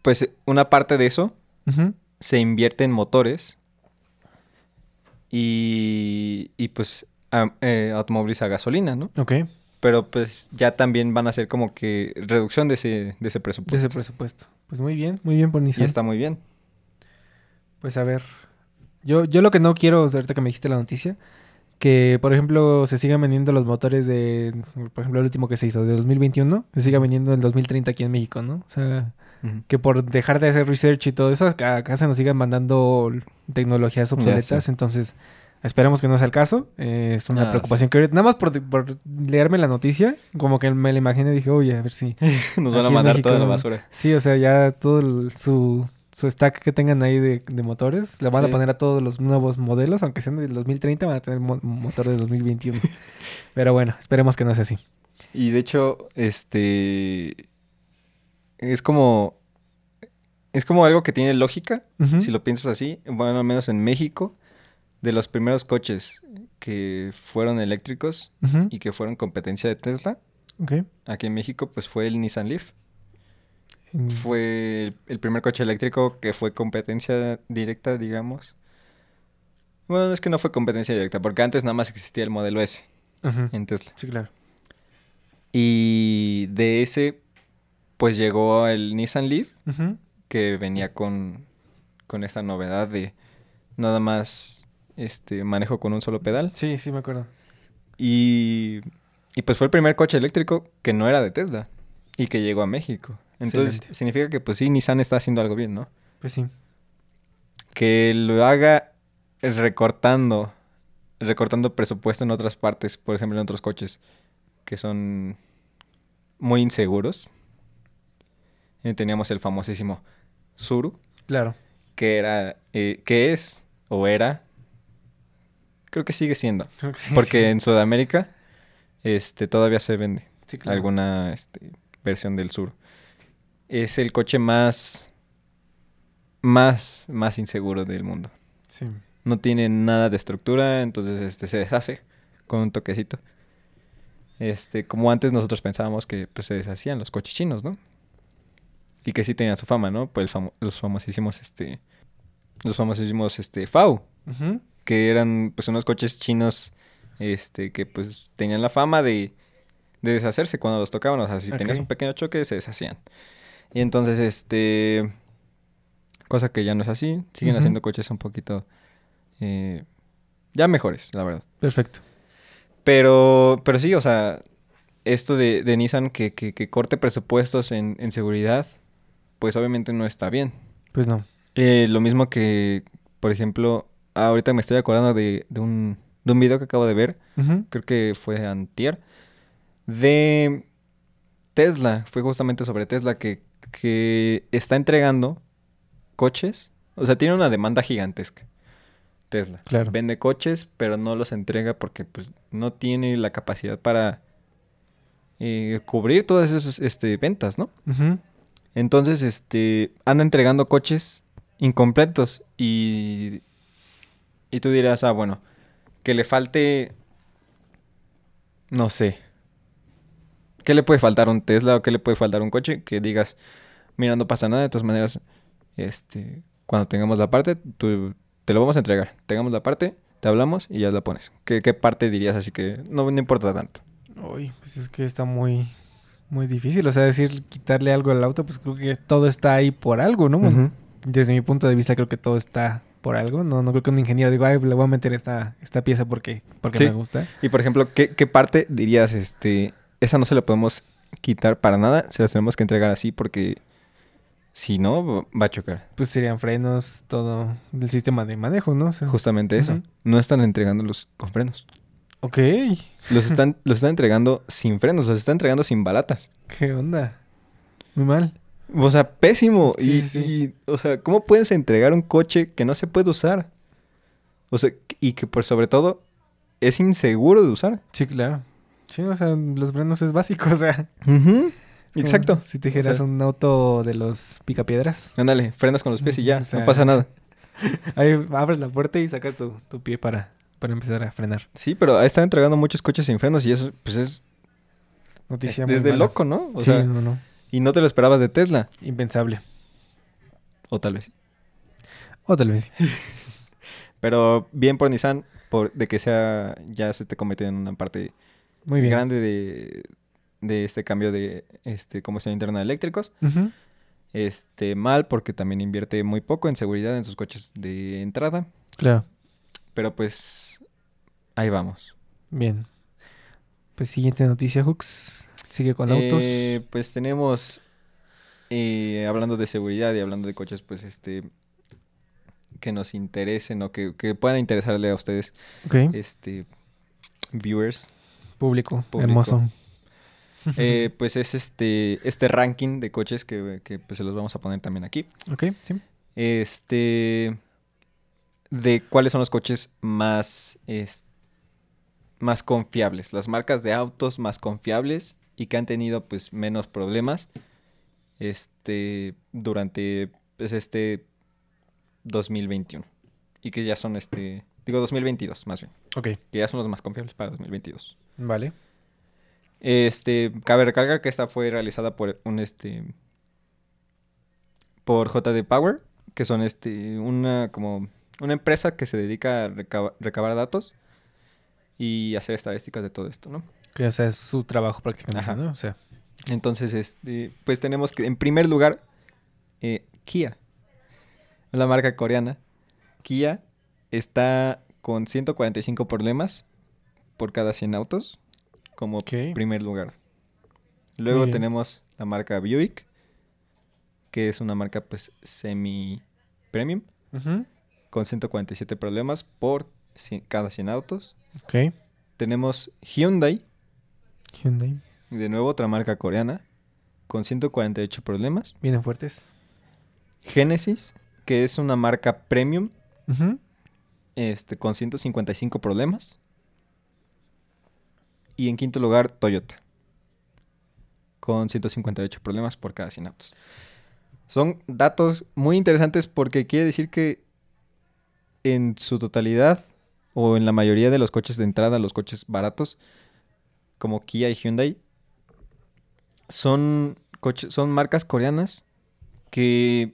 pues una parte de eso se invierte en motores y, y pues a- eh, automóviles a gasolina, ¿no? Ok. Pero pues ya también van a hacer como que reducción de ese, de ese De presupuesto. ese presupuesto. Pues muy bien, muy bien por y Nissan. está muy bien. Pues a ver. Yo, yo lo que no quiero, ahorita que me dijiste la noticia, que por ejemplo se sigan vendiendo los motores de, por ejemplo, el último que se hizo, de 2021, se siga vendiendo en 2030 aquí en México, ¿no? O sea, que por dejar de hacer research y todo eso, acá, se nos sigan mandando tecnologías obsoletas. Entonces, esperemos que no sea el caso. Eh, es una Ah, preocupación que ahorita- nada más por, por leerme la noticia, como que me la imaginé y dije, oye, a ver si. Nos van a mandar México- toda la basura. Sí, o sea, ya todo el- su, su stack que tengan ahí de, de motores, le van a poner a todos los nuevos modelos, aunque sean del 2030, van a tener mo- motor de 2021. Pero bueno, esperemos que no sea así. Y de hecho, este es como es como algo que tiene lógica, si lo piensas así. Bueno, al menos en México, de los primeros coches que fueron eléctricos y que fueron competencia de Tesla, aquí en México, pues fue el Nissan Leaf. Mm, Fue el, primer coche eléctrico que fue competencia directa, digamos. Bueno, es que no fue competencia directa, porque antes nada más existía el modelo S en Tesla. Sí, claro. Y de ese, pues llegó el Nissan Leaf, que venía con, con esta novedad de nada más este manejo con un solo pedal. Sí, sí, me acuerdo. Y, y pues fue el primer coche eléctrico que no era de Tesla y que llegó a México. Entonces Excelente. significa que pues sí, Nissan está haciendo algo bien, ¿no? Pues sí. Que lo haga recortando, recortando presupuesto en otras partes, por ejemplo en otros coches que son muy inseguros. Eh, teníamos el famosísimo Suru, Claro. que era, eh, que es o era, creo que sigue siendo, Creo que sí, porque en Sudamérica este, todavía se vende Sí, claro. alguna este, versión del Sur. Es el coche más, más, más inseguro del mundo. Sí. No tiene nada de estructura, entonces este, se deshace con un toquecito. Este, como antes nosotros pensábamos que pues, se deshacían los coches chinos, ¿no? Y que sí tenían su fama, ¿no? Famo- los famosísimos, este, los famosísimos, este, FAU, que eran, pues, unos coches chinos, este, que, pues, tenían la fama de, de deshacerse cuando los tocaban, o sea, si tenías un pequeño choque, se deshacían. Y entonces, este, cosa que ya no es así, siguen haciendo coches un poquito, eh, ya mejores, la verdad. Perfecto. Pero, pero sí, o sea, esto de, de Nissan que, que, que corte presupuestos en, en seguridad, pues obviamente no está bien. Pues no. Eh, lo mismo que, por ejemplo, ahorita me estoy acordando de, de un, de un video que acabo de ver, creo que fue antier, de Tesla, fue justamente sobre Tesla que, que está entregando coches, o sea, tiene una demanda gigantesca Tesla. Claro. Vende coches, pero no los entrega porque pues no tiene la capacidad para eh, cubrir todas esas este, ventas, ¿no? Entonces, este, anda entregando coches incompletos y, y tú dirás, ah, bueno, que le falte, no sé, ¿qué le puede faltar a un Tesla o qué le puede faltar a un coche? Que digas, mira, no pasa nada, de todas maneras, este, cuando tengamos la parte, tú, te lo vamos a entregar. Tengamos la parte, te hablamos y ya la pones. ¿Qué, qué parte dirías así que no, no importa tanto? Uy, pues es que está muy, muy difícil. O sea, decir quitarle algo al auto, pues creo que todo está ahí por algo, ¿no? Desde mi punto de vista creo que todo está por algo. No, no creo que un ingeniero diga, ay, le voy a meter esta, esta pieza porque, porque Sí. me gusta. Y por ejemplo, ¿qué, qué parte dirías, este, esa no se la podemos quitar para nada, se las tenemos que entregar así porque si no, va a chocar. Pues serían frenos, todo el sistema de manejo, ¿no? O sea, Justamente eso. No están entregándolos con frenos. Ok, Los están, los están entregando sin frenos, los están entregando sin balatas. ¿qué onda? Muy mal. O sea, pésimo. Sí, y, sí, sí. y, o sea, ¿cómo puedes entregar un coche que no se puede usar? O sea, y que por sobre todo es inseguro de usar. Sí, claro. Sí, o sea, los frenos es básico, o sea. Exacto. Si te dijeras sea- un auto de los picapiedras. Ándale, frenas con los pies y ya, O sea, no pasa nada. Ahí abres la puerta y sacas tu, tu pie para, para empezar a frenar. Sí, pero están entregando muchos coches sin frenos y eso, pues es, Noticia es muy desde mala. loco, ¿no? O sí, sea, no, no. y no te lo esperabas de Tesla. Impensable. O tal vez. O tal vez. Pero bien por Nissan, por, de que sea, ya se te convirtió en una parte Muy bien. grande de, de este cambio de este, combustión interna de eléctricos. Este, mal porque también invierte muy poco en seguridad en sus coches de entrada. Claro. Pero pues, ahí vamos. Bien. Pues siguiente noticia, Hooks. Sigue con autos. Eh, pues tenemos, eh, hablando de seguridad y hablando de coches, pues este, que nos interesen o que, que puedan interesarle a ustedes, este, viewers, Público. público. Hermoso. eh, pues es este, este ranking de coches que, que, pues se los vamos a poner también aquí. Ok, sí. Este, de cuáles son los coches más, es- más confiables, las marcas de autos más confiables y que han tenido pues menos problemas, este, durante pues, este 2021 y que ya son este, digo 2022 más bien, Ok. que ya son los más confiables para 2022. Vale. Este, cabe recalcar que esta fue realizada por un este por JD Power, que son este una como una empresa que se dedica a recaba- recabar datos y hacer estadísticas de todo esto, ¿no? Que o sea, es su trabajo prácticamente, Ajá. ¿no? O sea, Entonces, este, pues tenemos que en primer lugar eh, Kia, la marca coreana. Kia está con 145 problemas por cada 100 autos como primer lugar. Luego tenemos la marca Buick, que es una marca pues semi premium ujú. con 147 problemas por cada 100 autos. ok. Tenemos Hyundai, Hyundai. de nuevo otra marca coreana, con 148 problemas. Vienen fuertes. Genesis, que es una marca premium, Ujú. este, con 155 problemas. Y en quinto lugar, Toyota, con 158 problemas por cada 100 autos. Son datos muy interesantes porque quiere decir que en su totalidad, o en la mayoría de los coches de entrada, los coches baratos, como Kia y Hyundai, son, coches, son marcas coreanas que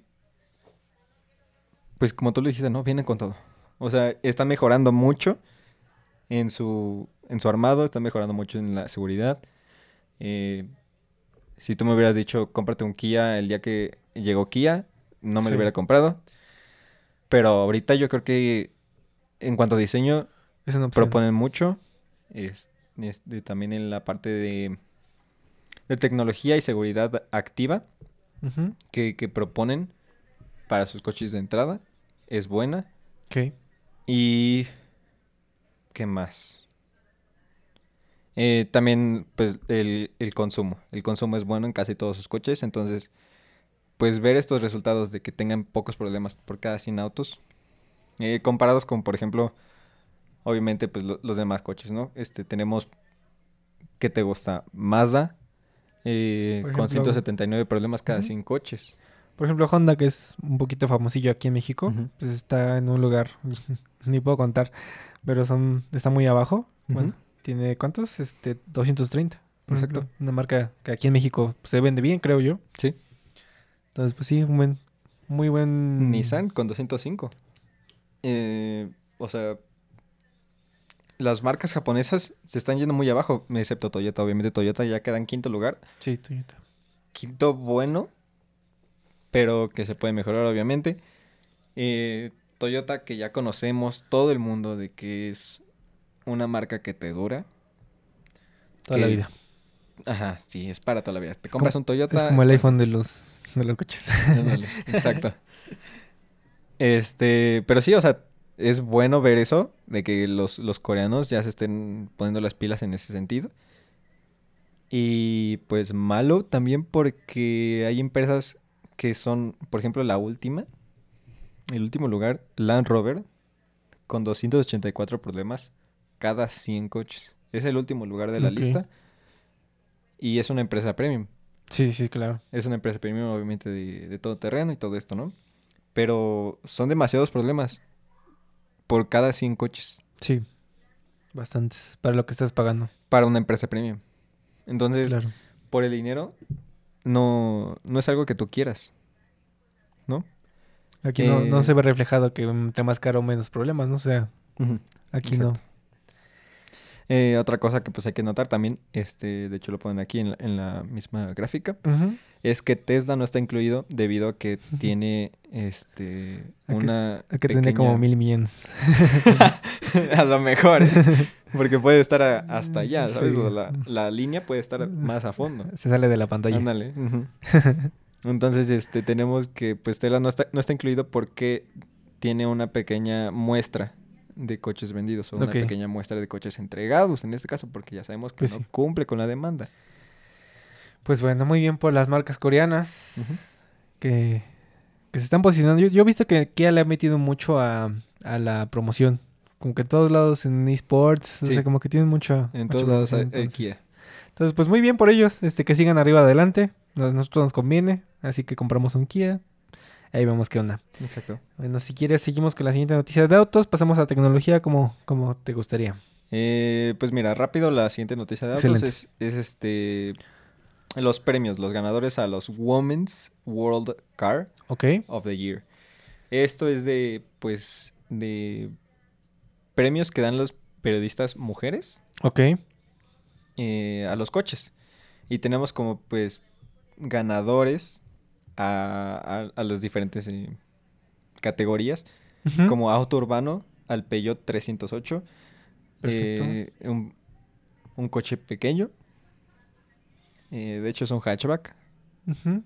pues como tú lo dijiste, ¿no? Vienen con todo. O sea, están mejorando mucho en su, en su armado, están mejorando mucho en la seguridad. Eh, si tú me hubieras dicho, cómprate un Kia el día que llegó Kia, no me Sí. lo hubiera comprado. Pero ahorita yo creo que en cuanto a diseño, Es proponen mucho. Es, es de- también en la parte de, de tecnología y seguridad activa que, que proponen para sus coches de entrada es buena. Y... ¿Qué más? Eh, también, pues, el, el consumo. El consumo es bueno en casi todos sus coches. Entonces, pues, ver estos resultados de que tengan pocos problemas por cada 100 autos Eh, comparados con, por ejemplo, obviamente, pues lo- los demás coches, ¿no? Este, tenemos, ¿qué te gusta? Mazda, eh, Por con ejemplo, 179 problemas cada Ujú. 100 coches. Por ejemplo, Honda, que es un poquito famosillo aquí en México, pues está en un lugar, ni puedo contar, pero son está muy abajo. Bueno. Tiene ¿cuántos? Este 230. Por Exacto. ejemplo, una marca que aquí en México se vende bien, creo yo. Sí. Entonces, pues sí, un buen muy buen Nissan con 205. Eh, o sea, las marcas japonesas se están yendo muy abajo, excepto Toyota. Obviamente Toyota ya queda en quinto lugar. Sí, Toyota. Quinto bueno, pero que se puede mejorar obviamente. Eh, Toyota que ya conocemos todo el mundo de que es una marca que te dura. Toda la vida. Ajá, sí, es para toda la vida. Te compras un Toyota. Es como el pues, iPhone de los de los coches. Ándale, exacto. Este, pero sí, o sea, es bueno ver eso, de que los, los coreanos ya se estén poniendo las pilas en ese sentido. Y pues malo también porque hay empresas que son, por ejemplo, la última, el último lugar, Land Rover, con 284 problemas cada 100 coches. Es el último lugar de la lista. Y es una empresa premium. sí, sí, claro. Es una empresa premium, obviamente, de, de todo terreno y todo esto, ¿no? Pero son demasiados problemas por cada 100 coches Sí. Bastantes para lo que estás pagando. para una empresa premium. Entonces, Claro. por el dinero, no, no es algo que tú quieras, ¿no? Aquí no, no Eh, se ve reflejado que entre más caro menos problemas, no o sea, aquí Exacto. no. Eh, otra cosa que pues hay que notar también, este, de hecho lo ponen aquí en la, en la misma gráfica, es que Tesla no está incluido debido a que tiene este A que es- una que tener como mil millones. a lo mejor, ¿eh? porque puede estar a- hasta allá, ¿sabes? Sí. O la, la línea puede estar más a fondo. Se sale de la pantalla. Ándale. Entonces, este, tenemos que, pues, Tesla no está, no está incluido porque tiene una pequeña muestra de coches vendidos o una pequeña muestra de coches entregados, en este caso, porque ya sabemos que Pues no sí. cumple con la demanda. Pues bueno, muy bien por las marcas coreanas que, que se están posicionando. Yo, yo he visto que Kia le ha metido mucho a, a la promoción. Como que en todos lados en esports, o sea, como que tienen mucho. En todos lados hay- hay Kia. Entonces, pues muy bien por ellos, este, que sigan arriba adelante. Nos- nosotros nos conviene, así que compramos un Kia. Ahí vemos qué onda. Exacto. Bueno, si quieres, seguimos con la siguiente noticia de autos. Pasamos a tecnología como, como te gustaría. Eh, pues mira, rápido la siguiente noticia de autos es, es este los premios, los ganadores a los Women's World Car of the Year. Esto es de, pues, de premios que dan los periodistas mujeres Ok. eh, a los coches. Y tenemos como, pues, ganadores a, a- a las diferentes eh, categorías, como auto urbano al Peugeot 308. Perfecto. eh, un, un coche pequeño. eh, de hecho, es un hatchback. Ujú.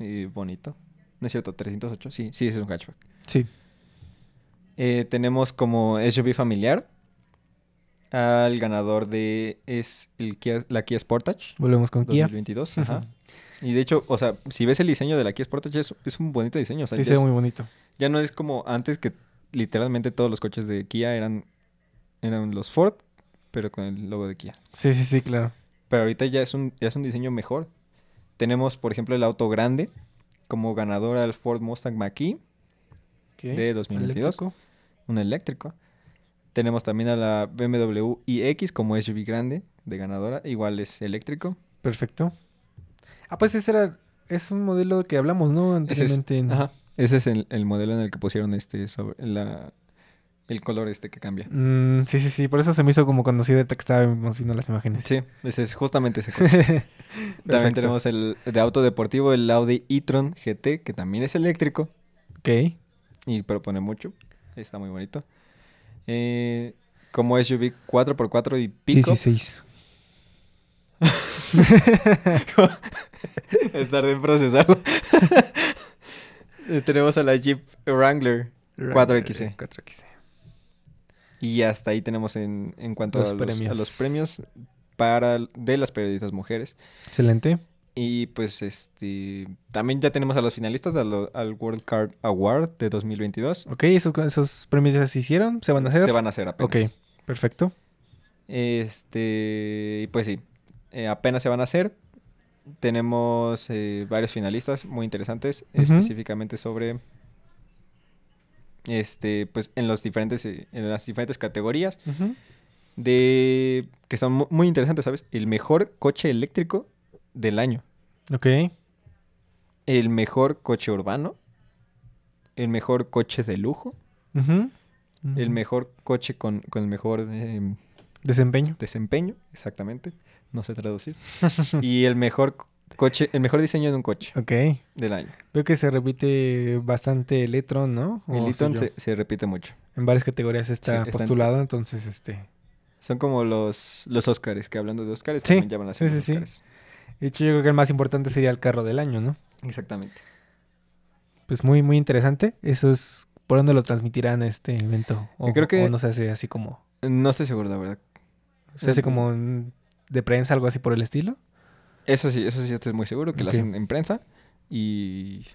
eh, bonito. No es cierto, 308. Sí, sí, es un hatchback. Sí. Tenemos como SUV familiar al ganador de es el Kia- la Kia Sportage Volvemos con Kia. 2022. Ajá. Y de hecho, o sea, si ves el diseño de la Kia Sportage es, es un bonito diseño. O sea, Sí, se ve muy bonito. ya no es como antes que literalmente todos los coches de Kia eran, eran los Ford, pero con el logo de Kia. Sí, sí, sí, claro. Pero ahorita ya es un, ya es un diseño mejor. Tenemos, por ejemplo, el auto grande como ganador al Ford Mustang Mach-E de 2022. Eléctrico. un eléctrico. Tenemos también a la BMW iX como SUV grande de ganadora, igual es eléctrico. Perfecto. Ah, pues ese era... Es un modelo que hablamos, ¿no? Ese es, Anteriormente. ajá, ese es el, el modelo en el que pusieron este sobre la, el color este que cambia. Mm, sí, sí, sí. Por eso se me hizo como conocido ahorita que estábamos viendo las imágenes. Sí, ese es justamente ese. También tenemos el de auto deportivo, el Audi e-tron GT, que también es eléctrico Ok. y propone mucho. Está muy bonito. Eh, como SUV 4x4 y pico. 16. Tardé en procesarlo. Tenemos a la Jeep Wrangler 4XE. 4XE. y hasta ahí tenemos en, en cuanto Los a, los, a premios. los premios para de las periodistas mujeres. Excelente. Y pues este también ya tenemos a los finalistas al, al World Card Award de 2022. Ok, esos, esos premios ya se hicieron, se van a hacer. Se van a hacer apenas. Ok, perfecto. Este, y pues sí, eh, apenas se van a hacer. Tenemos eh, varios finalistas muy interesantes, específicamente sobre, este, pues en los diferentes, eh, en las diferentes categorías de que son mu- muy interesantes, ¿sabes? El mejor coche eléctrico del año, Ok. el mejor coche urbano, el mejor coche de lujo, el mejor coche con, con el mejor em, Desempeño. desempeño, exactamente, no sé traducir, y el mejor co- coche, el mejor diseño de un coche Ok. del año. Veo que se repite bastante el e-tron, ¿no? ¿O El yo? se, se repite mucho. En varias categorías está Sí, postulado, entonces, este... Son como los, los Oscars, que hablando de Oscars, Sí, también llaman sí, sí, sí. De hecho, yo creo que el más importante sería el carro del año, ¿no? Exactamente. Pues muy, muy interesante. Eso es... ¿Por dónde lo transmitirán este evento? O, creo que- o no se hace así como... No estoy seguro, la verdad. ¿Se hace como en- de prensa, algo así por el estilo? Eso sí, eso sí estoy muy seguro, que lo hacen en prensa. Y...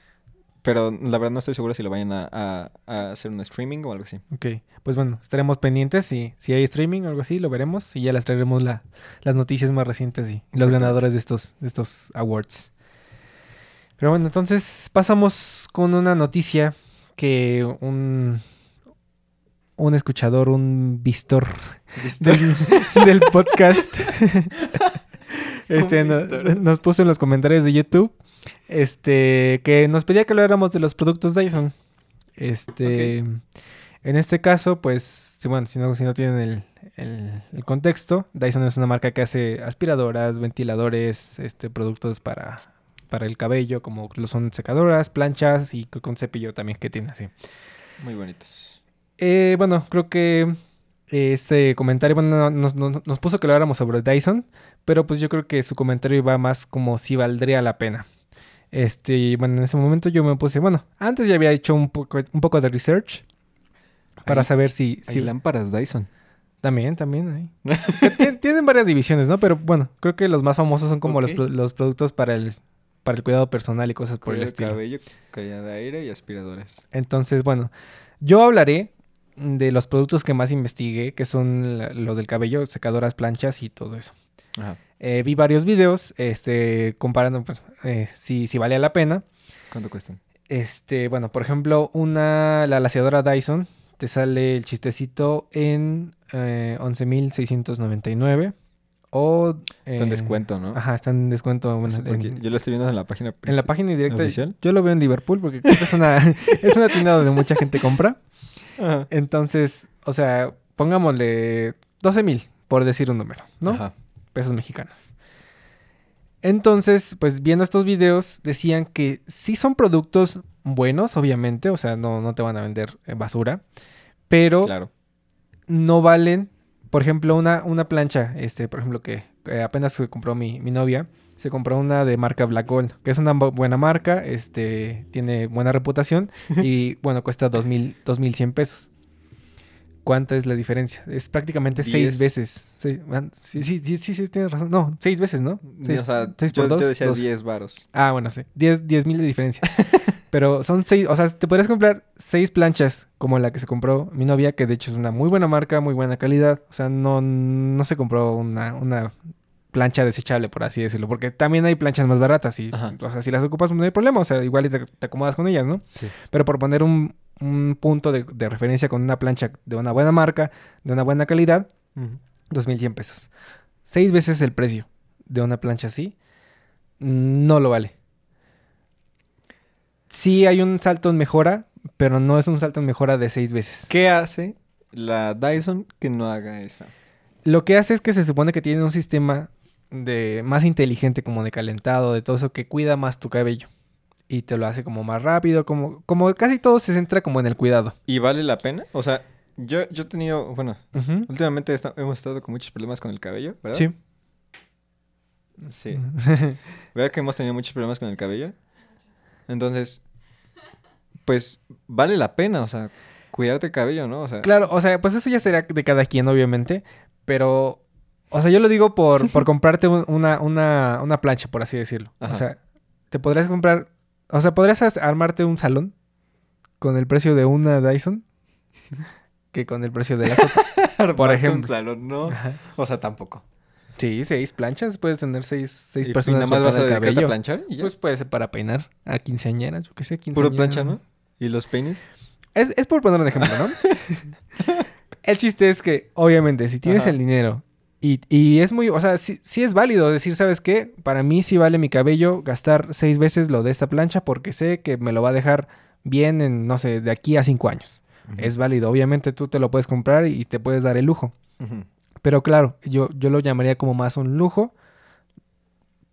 Pero la verdad no estoy seguro si lo vayan a, a- a hacer un streaming o algo así. Ok, pues bueno, estaremos pendientes y si hay streaming o algo así, lo veremos y ya les traeremos la- las noticias más recientes y los ganadores de estos, de estos awards. Pero bueno, entonces pasamos con una noticia que un, un escuchador, un vistor del, del podcast este, no- vistor. nos puso en los comentarios de YouTube este que nos pedía que habláramos de los productos Dyson. Este, en este caso, pues, si, bueno, si no, si no tienen el, el- el contexto, Dyson es una marca que hace aspiradoras, ventiladores, este, productos para, para el cabello, como lo son secadoras, planchas y un cepillo también que tiene así. Muy bonitos. Eh, bueno, creo que este comentario bueno, nos, nos- nos puso que lo habláramos sobre Dyson, pero pues yo creo que su comentario iba más como si valdría la pena. Este, bueno, en ese momento yo me puse, bueno, antes ya había hecho un poco, un poco de research para Hay- saber si... Hay si lámparas Dyson. también, también. tien- Tienen varias divisiones, ¿no? Pero bueno, creo que los más famosos son como los, los productos para el, para el cuidado personal y cosas por el estilo. cabello, calidad de aire y aspiradores. Entonces, bueno, yo hablaré de los productos que más investigué, que son la- los del cabello, secadoras, planchas y todo eso. Ajá. Eh, vi varios videos, este, comparando pues, eh, si, si valía la pena. ¿Cuánto cuestan? Este, bueno, por ejemplo, una, la laseadora Dyson, te sale el chistecito en eh, 11.699. O... Está en descuento, ¿no? Ajá, está en descuento. bueno, en- yo lo estoy viendo en la página en la página directa. ¿Oficial? Yo lo veo en Liverpool porque es una, es una tienda donde mucha gente compra. Ajá. Entonces, o sea, pongámosle 12 mil, por decir un número, ¿no? Ajá. Pesos mexicanos. Entonces, pues viendo estos videos, decían que sí son productos buenos, obviamente, o sea, no, no te van a vender eh, basura, pero Claro. no valen, por ejemplo, una, una plancha, este, por ejemplo, que eh, apenas compró mi, mi novia, se compró una de marca Black Gold, que es una bu- buena marca, este, tiene buena reputación y, bueno, cuesta 2,000 2,100 pesos. ¿Cuánta es la diferencia? Es prácticamente seis veces. Sí, sí, sí, sí, sí, tienes razón. No, seis veces, ¿no? Seis, o sea, seis yo, por dos, yo decía dos. 10 varos. Ah, bueno, sí. 10 mil de diferencia. Pero son seis, o sea, te podrías comprar seis planchas como la que se compró mi novia, que de hecho es una muy buena marca, muy buena calidad. O sea, no, no se compró una, una plancha desechable, por así decirlo. Porque también hay planchas más baratas y, Ajá. o sea, si las ocupas no hay problema. O sea, igual te, te acomodas con ellas, ¿no? Sí. Pero por poner un, un punto de, de referencia con una plancha de una buena marca, de una buena calidad, 2100 pesos. Seis veces el precio de una plancha así, no lo vale. Sí hay un salto en mejora, pero no es un salto en mejora de seis veces. ¿Qué hace la Dyson que no haga esa? Lo que hace es que se supone que tiene un sistema de más inteligente como de calentado, de todo eso que cuida más tu cabello. Y te lo hace como más rápido, como, como casi todo se centra como en el cuidado. ¿Y vale la pena? O sea, yo, yo he tenido, bueno, últimamente hemos estado con muchos problemas con el cabello, ¿verdad? Sí. Sí. ¿Verdad que hemos tenido muchos problemas con el cabello? Entonces, pues vale la pena, o sea, cuidarte el cabello, ¿no? O sea, Claro, o sea, pues eso ya será de cada quien, obviamente. Pero, O sea, yo lo digo por, por comprarte un- una, una, una plancha, por así decirlo. Ajá. O sea, te podrías comprar... O sea, podrías as- armarte un salón con el precio de una Dyson que con el precio de las otras. Armarte ejemplo. un salón, no. Ajá. O sea, tampoco. Sí, seis planchas. Puedes tener seis, seis Y- y personas nada más vas a dedicarte a planchar y ya. Pues puede ser para peinar a quinceañeras, yo qué sé, Puro quinceañeras. plancha, ¿no? ¿Y los peines? Es, es por poner un ejemplo, ¿no? el chiste es que, obviamente, si tienes Ajá. el dinero y, y es muy, o sea, sí, sí es válido decir, ¿sabes qué? Para mí sí vale mi cabello gastar seis veces lo de esta plancha porque sé que me lo va a dejar bien en, no sé, de aquí a cinco años. Es válido. Obviamente tú te lo puedes comprar y te puedes dar el lujo. Pero claro, yo, yo lo llamaría como más un lujo.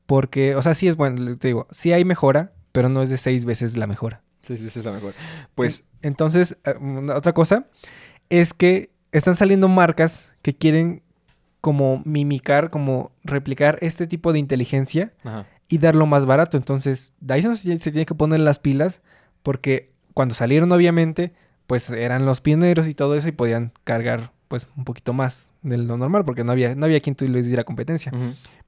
Porque, o sea, sí es bueno, te digo, sí hay mejora, pero no es de seis veces la mejora. Seis veces la mejor. Pues, Entonces, eh, otra cosa es que están saliendo marcas que quieren como mimicar, como replicar este tipo de inteligencia ajá. y darlo más barato. Entonces, Dyson se, se tiene que poner las pilas porque cuando salieron, obviamente, pues eran los pioneros y todo eso y podían cargar pues un poquito más de lo normal porque no había, no había quien les diera competencia.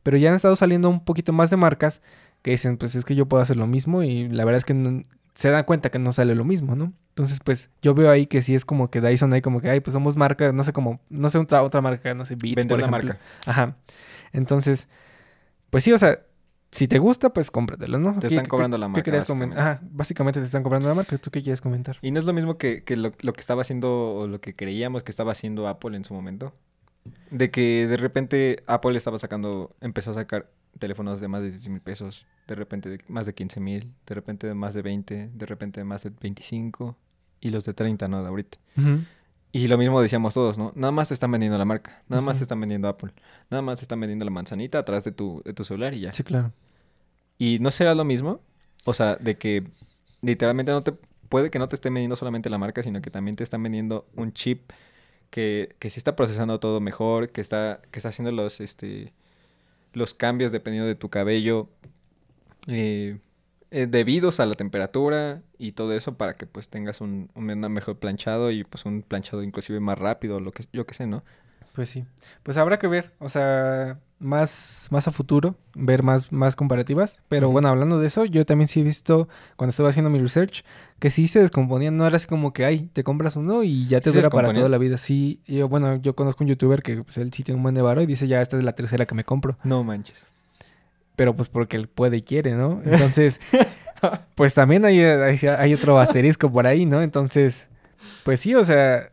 Pero ya han estado saliendo un poquito más de marcas que dicen, pues es que yo puedo hacer lo mismo y la verdad es que no- se dan cuenta que no sale lo mismo, ¿no? Entonces, pues yo veo ahí que sí es como que Dyson hay como que, ay, pues somos marca, no sé cómo, no sé otra, otra marca, no sé, Beats, Vender por la ejemplo. marca. Ajá. Entonces, pues sí, o sea, si te gusta, pues cómpratelo, ¿no? Te ¿Qué- están qué- cobrando la ¿Qué marca, querías comentar? Ajá, básicamente te están cobrando la marca. ¿Tú qué quieres comentar? Y no es lo mismo que, que lo, lo que estaba haciendo o lo que creíamos que estaba haciendo Apple en su momento. De que de repente Apple estaba sacando, empezó a sacar teléfonos de más de 10 mil pesos, de repente de más de 15 mil, de repente de más de 20, de repente de más de 25 y los de 30, ¿no? De ahorita. Y lo mismo decíamos todos, ¿no? Nada más te están vendiendo la marca, nada más te están vendiendo Apple, nada más te están vendiendo la manzanita atrás de tu, de tu celular y ya. Sí, claro. Y no será lo mismo, o sea, de que literalmente no te puede que no te estén vendiendo solamente la marca, sino que también te están vendiendo un chip que, que sí está procesando todo mejor, que está, que está haciendo los, este, los cambios dependiendo de tu cabello, eh, eh, debidos a la temperatura y todo eso para que pues tengas un, un mejor planchado y pues un planchado inclusive más rápido, lo que yo que sé, ¿no? Pues sí. Pues habrá que ver, o sea, más, más a futuro, ver más, más comparativas. Pero bueno, hablando de eso, yo también sí he visto, cuando estaba haciendo mi research, que sí se descomponían. No era así como que, ay, te compras uno y ya te ¿Sí se dura para toda la vida. Sí, yo, bueno, yo conozco un youtuber que pues, él sí tiene un buen de varo y dice, ya, esta es la tercera que me compro. No manches. Pero pues porque él puede y quiere, ¿no? Entonces, pues también hay, hay, hay otro asterisco por ahí, ¿no? Entonces, pues sí, o sea...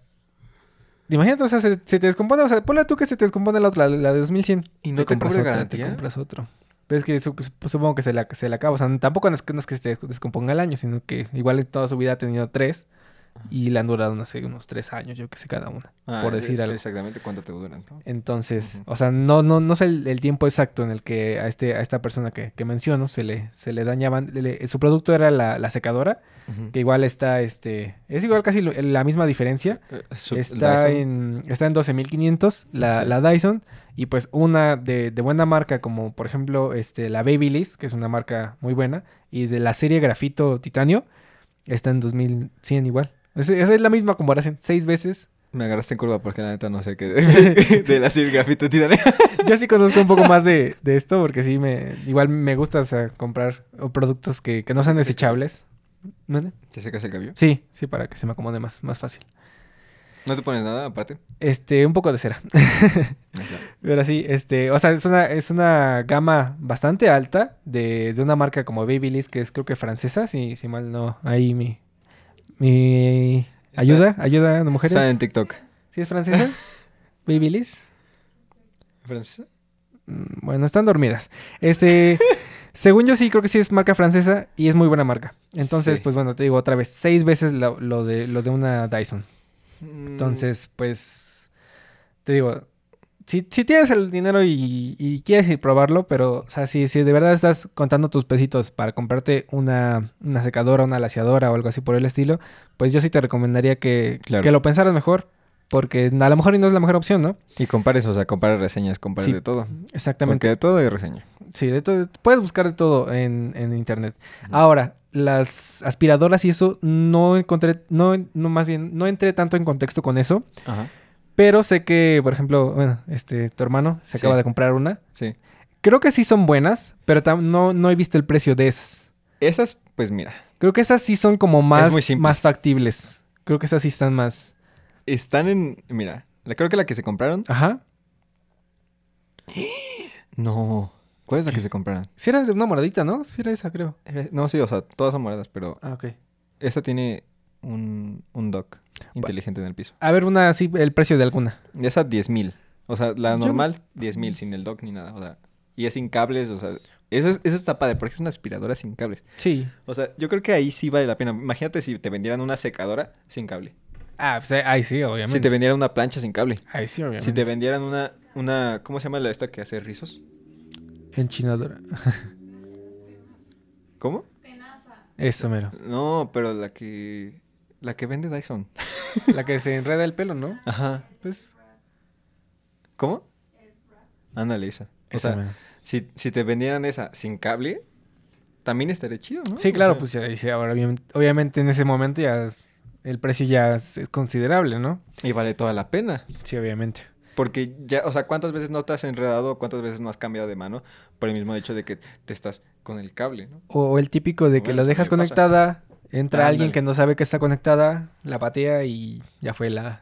Imagínate, o sea, se, se te descompone, o sea, ponle tú que se te descompone la otra, la, la de 2100. ¿Y no te compras cubre otra, garantía? Te compras otro. Pero es que pues, supongo que se la, se la acaba. O sea, tampoco no es, que, no es que se te descomponga el año, sino que igual toda su vida ha tenido tres. Y le han durado, no sé, unos tres años, yo que sé, cada una. Ah, por decir eh, algo. Exactamente cuánto te duran, ¿no? Entonces, o sea, no, no, no sé el, el tiempo exacto en el que a este, a esta persona que, que menciono se le, se le dañaban. le- su producto era la, la secadora, que igual está, este, es igual casi lo- la misma diferencia. Eh, su- Está en, está en 12.500 la, Sí. la Dyson. Y pues una de, de buena marca, como por ejemplo este, la Babyliss, que es una marca muy buena. Y de la serie Grafito Titanio, está en 2100 igual. Es- Esa es la misma comparación. Seis veces. Me agarraste en curva porque la neta no sé qué de, de la serie grafito titanio. Yo sí conozco un poco más de, de esto porque sí me... Igual me gusta o sea, comprar productos que, que no sean desechables. ¿Mande? ¿Te secas el cabello? Sí, sí, para que se me acomode más, más fácil. ¿No te pones nada aparte? Este, un poco de cera. Pero sí, este, o sea, es una, es una gama bastante alta de, de una marca como Babyliss, que es creo que francesa, si, si mal no. Ahí mi, mi ayuda, ayuda de mujeres. Está en TikTok. ¿Sí es francesa? Babyliss. ¿Francesa? Mm, Bueno, están dormidas. Este, según yo sí creo que sí es marca francesa y es muy buena marca. Entonces, Sí. pues bueno, te digo otra vez, seis veces lo, lo de, lo de una Dyson. Mm, Entonces, pues, te digo, si, si tienes el dinero y, y quieres ir probarlo, pero, o sea, si, si de verdad estás contando tus pesitos para comprarte una, una secadora, una laseadora o algo así por el estilo, pues yo sí te recomendaría que, Claro. que lo pensaras mejor, porque a lo mejor no es la mejor opción, ¿no? Y compares, o sea, compares reseñas, compares Sí, de todo. Exactamente. Porque de todo hay reseña. Sí, de todo, puedes buscar de todo en, en internet. Ahora, las aspiradoras y eso, no encontré, no, no más bien, no entré tanto en contexto con eso, Ajá. Pero sé que, por ejemplo, bueno, este, tu hermano se Sí. acaba de comprar una. Sí. Creo que sí son buenas, pero no, no he visto el precio de esas. Esas, pues mira, Creo que esas sí son como más, más factibles. Creo que esas sí están más. están en... Mira, la- creo que la que se compraron... Ajá. No. ¿Cuál es la que se compraron? Sí era de una moradita, ¿no? Sí era esa, creo. No, sí, o sea, todas son moradas, pero Ah, ok. esta tiene un, un dock inteligente en el piso. A ver, una así, el precio de alguna. Y esa 10 mil. O sea, la normal 10 mil, sin el dock ni nada. O sea, y es sin cables, o sea, eso, es- eso está padre, porque es una aspiradora sin cables. Sí. O sea, yo creo que ahí sí vale la pena. Imagínate si te vendieran una secadora sin cable. Ah, pues eh, ahí sí, obviamente. Si te vendieran una plancha sin cable. Ahí sí, obviamente. Si te vendieran una, una, ¿cómo se llama la esta que hace rizos? Enchinadora. ¿Cómo? Eso, mero. No, pero la que, la que vende Dyson. La que se enreda el pelo, ¿no? Ajá. Pues. ¿Cómo? Ándale, esa. O Esa sea, si, si te vendieran esa sin cable, también estaría chido, ¿no? Sí, O claro, sea, pues ya dice, ahora obviamente, en ese momento ya es- el precio ya es, es considerable, ¿no? Y vale toda la pena. Sí, obviamente. Porque ya, o sea, ¿cuántas veces no te has enredado? ¿Cuántas veces no has cambiado de mano? Por el mismo hecho de que te estás con el cable, ¿no? O el típico de que Bueno, eso dejas conectada, entra alguien que no sabe que está conectada, la patea y ya fue la...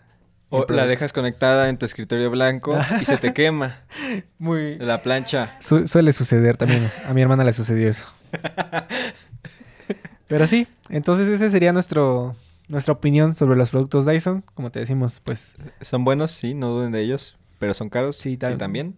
O la dejas conectada en tu escritorio blanco y se te quema Muy... la plancha. Su- suele suceder también. A mi hermana le sucedió eso. Pero sí, entonces ese sería nuestro nuestra opinión sobre los productos Dyson. Como te decimos, pues Son buenos, sí, no duden de ellos, pero son caros. Sí, Sí, también.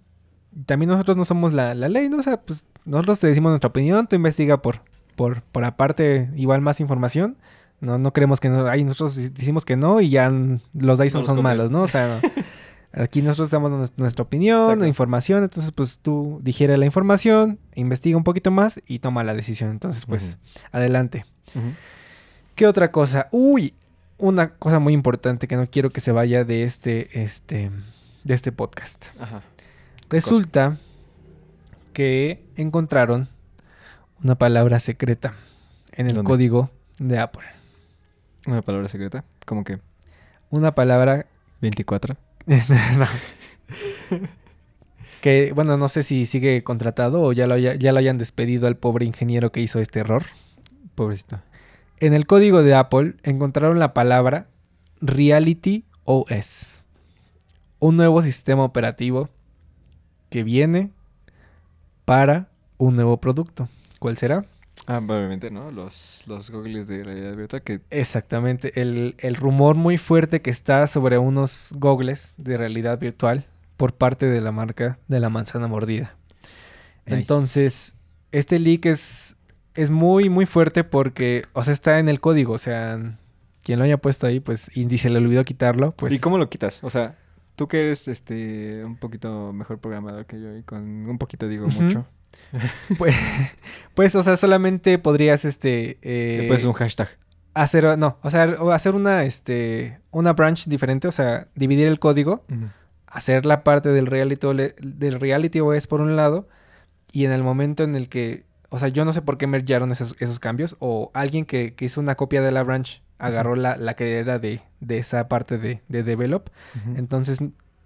también nosotros no somos la, la ley, ¿no? O sea, pues nosotros te decimos nuestra opinión, tú investiga por, por, por aparte igual más información. No, no creemos que no, ahí nosotros decimos que no y ya los Dyson son malos, ¿no? O sea, aquí nosotros damos nues- nuestra opinión, Exacto. la información, entonces pues tú digiere la información, investiga un poquito más y toma la decisión. Entonces, pues, adelante. ¿Qué otra cosa? Uy, una cosa muy importante que no quiero que se vaya de este, este, de este podcast. Ajá. Resulta que encontraron una palabra secreta en el ¿Dónde? código de Apple. Una palabra secreta. Como que Una palabra 24. no. que, bueno, no sé si sigue contratado o ya lo, haya- ya lo hayan despedido al pobre ingeniero que hizo este error. Pobrecito. En el código de Apple encontraron la palabra Reality OS. Un nuevo sistema operativo que viene para un nuevo producto. ¿Cuál será? Ah, probablemente, ¿no? Los, los goggles de realidad virtual que... Exactamente. El, el rumor muy fuerte que está sobre unos gogles de realidad virtual por parte de la marca de la manzana mordida. Nice. Entonces, este leak es, es muy, muy fuerte porque, o sea, está en el código. O sea, quien lo haya puesto ahí, pues, y se le olvidó quitarlo, pues... ¿Y cómo lo quitas? O sea, tú que eres este un poquito mejor programador que yo y con un poquito digo mucho. Pues, pues, o sea, solamente podrías, este... eh, pones un hashtag. hacer, no, o sea, hacer una, este, una branch diferente, o sea, dividir el código hacer la parte del reality, del reality OS por un lado y en el momento en el que, o sea, yo no sé por qué mergearon esos, esos cambios o alguien que, que hizo una copia de la branch agarró la, la que era de, de esa parte de, de develop, entonces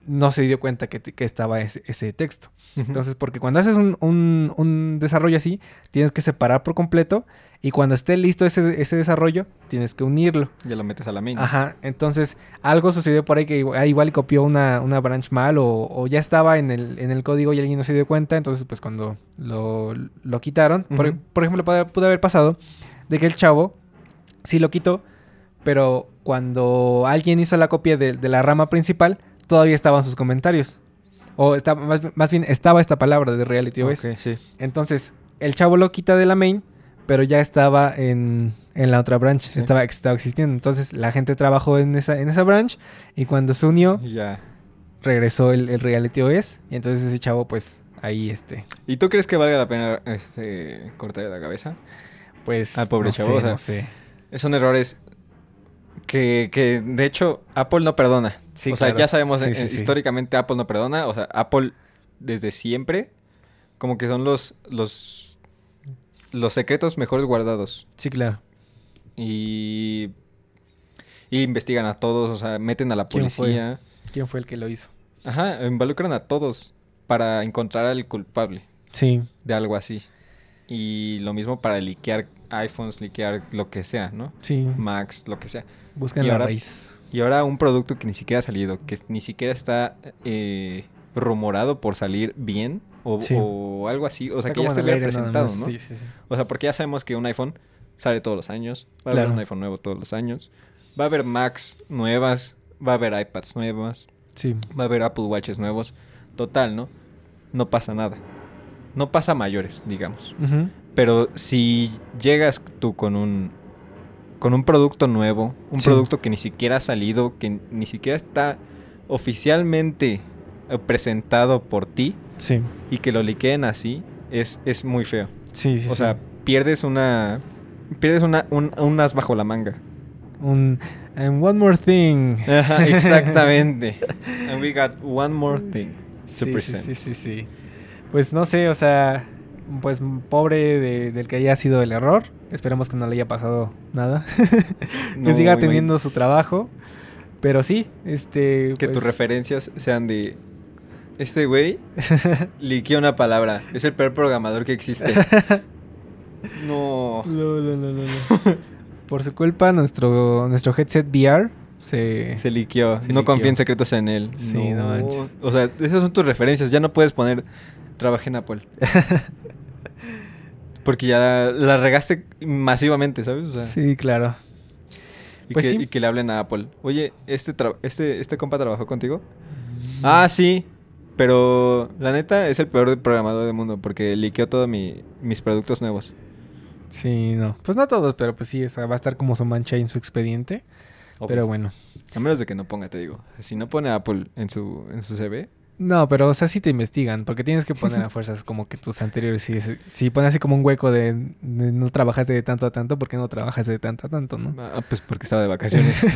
no se dio cuenta que, que estaba ese, ese texto. Entonces, porque cuando haces un, un- un desarrollo así, tienes que separar por completo y cuando esté listo ese, ese desarrollo, tienes que unirlo. ya lo metes a la main. Ajá, entonces algo sucedió por ahí que igual, ah, igual y copió una, una branch mal o, o ya estaba en el, en el código y alguien no se dio cuenta, entonces pues cuando lo, lo quitaron, por, Ujú. por ejemplo pudo, pudo haber pasado de que el chavo sí lo quitó, pero cuando alguien hizo la copia de, de la rama principal, todavía estaban sus comentarios. O estaba, más, más bien estaba esta palabra de Reality OS. Sí. Entonces, el chavo lo quita de la main, pero ya estaba en, en la otra branch. Sí. Estaba, estaba existiendo. Entonces, la gente trabajó en esa, en esa branch y cuando se unió, Ya. regresó el, el Reality OS. Y entonces ese chavo, pues, ahí, este, ¿Y tú crees que valga la pena este, cortarle la cabeza? pues... Al pobre no chavo, sé, o sea, no sé. Son errores que, que, de hecho, Apple no perdona. Sí, o sea, ya sabemos, Sí, eh, sí, históricamente Apple no perdona. O sea, Apple desde siempre, como que son los, los, los secretos mejores guardados. Sí, claro. Y, y investigan a todos, o sea, meten a la ¿Quién fue? policía. quién fue el que lo hizo. Ajá, involucran a todos para encontrar al culpable Sí, de algo así. Y lo mismo para liquear iPhones, liquear lo que sea, ¿no? sí. Macs, lo que sea. Buscan Y la ahora- raíz. Y ahora un producto que ni siquiera ha salido, que ni siquiera está eh, rumorado por salir bien o, Sí. o algo así. O sea, Está que ya se había presentado. ¿no? Sí, sí, sí. O sea, porque ya sabemos que un iPhone sale todos los años. Va a haber un iPhone nuevo todos los años. Va a haber Macs nuevas. Va a haber iPads nuevas. Sí. Va a haber Apple Watches nuevos. Total, ¿no? No pasa nada. No pasa mayores, digamos. Pero si llegas tú con un con un producto nuevo, un Sí. producto que ni siquiera ha salido, que ni siquiera está oficialmente eh, presentado por ti Sí. y que lo liqueen así, es, es muy feo. Sí, sí, o sea, pierdes una pierdes una, un, un as bajo la manga. un and one more thing. Ajá, exactamente. And we got one more thing to Sí, sí, present. sí, sí, sí. Pues no sé, o sea, pues pobre de- del que haya sido el error. Esperemos que no le haya pasado nada. que No, siga teniendo su trabajo. Pero sí, este. Que tus pues, referencias sean de. Este güey liqueó una palabra. Es el peor programador que existe. No. No, no, no, no, no. Por su culpa, nuestro, nuestro headset VR se. Se liqueó. Se no liqueó. confíen secretos en él. Sí, no manches. O sea, esas son tus referencias. Ya no puedes poner. Trabajé en Apple. Porque ya la regaste masivamente, ¿sabes? O sea, Sí, claro. y, pues que, sí. y que le hablen a Apple. Oye, ¿este, este, ¿este compa trabajó contigo? Ah, sí. Pero la neta es el peor programador del mundo porque liqueó todos mi, mis productos nuevos. Sí, no. Pues no todos, pero pues sí, o sea, va a estar como su mancha en su expediente. Pero bueno. A menos de que no ponga, te digo. Si no pone Apple en su, en su CV, No, pero o sea, sí te investigan, porque tienes que poner a fuerzas como que tus anteriores. Si, si pones así como un hueco de, de no trabajaste de tanto a tanto, porque no trabajaste de tanto a tanto, no? ah, pues porque estaba de vacaciones.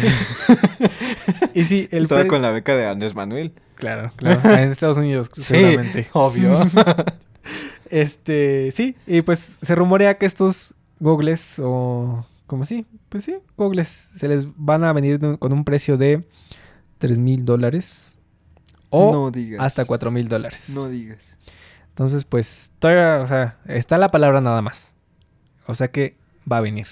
Y sí, el estaba con la beca de Andrés Manuel. Claro, claro. En Estados Unidos, seguramente. obvio. Este, sí, y pues se rumorea que estos gogles o como sí, pues sí, gogles se les van a venir con un precio de 3 mil dólares o no digas. hasta 4 mil dólares. No digas. Entonces, pues todavía, o sea, está la palabra nada más. O sea que va a venir.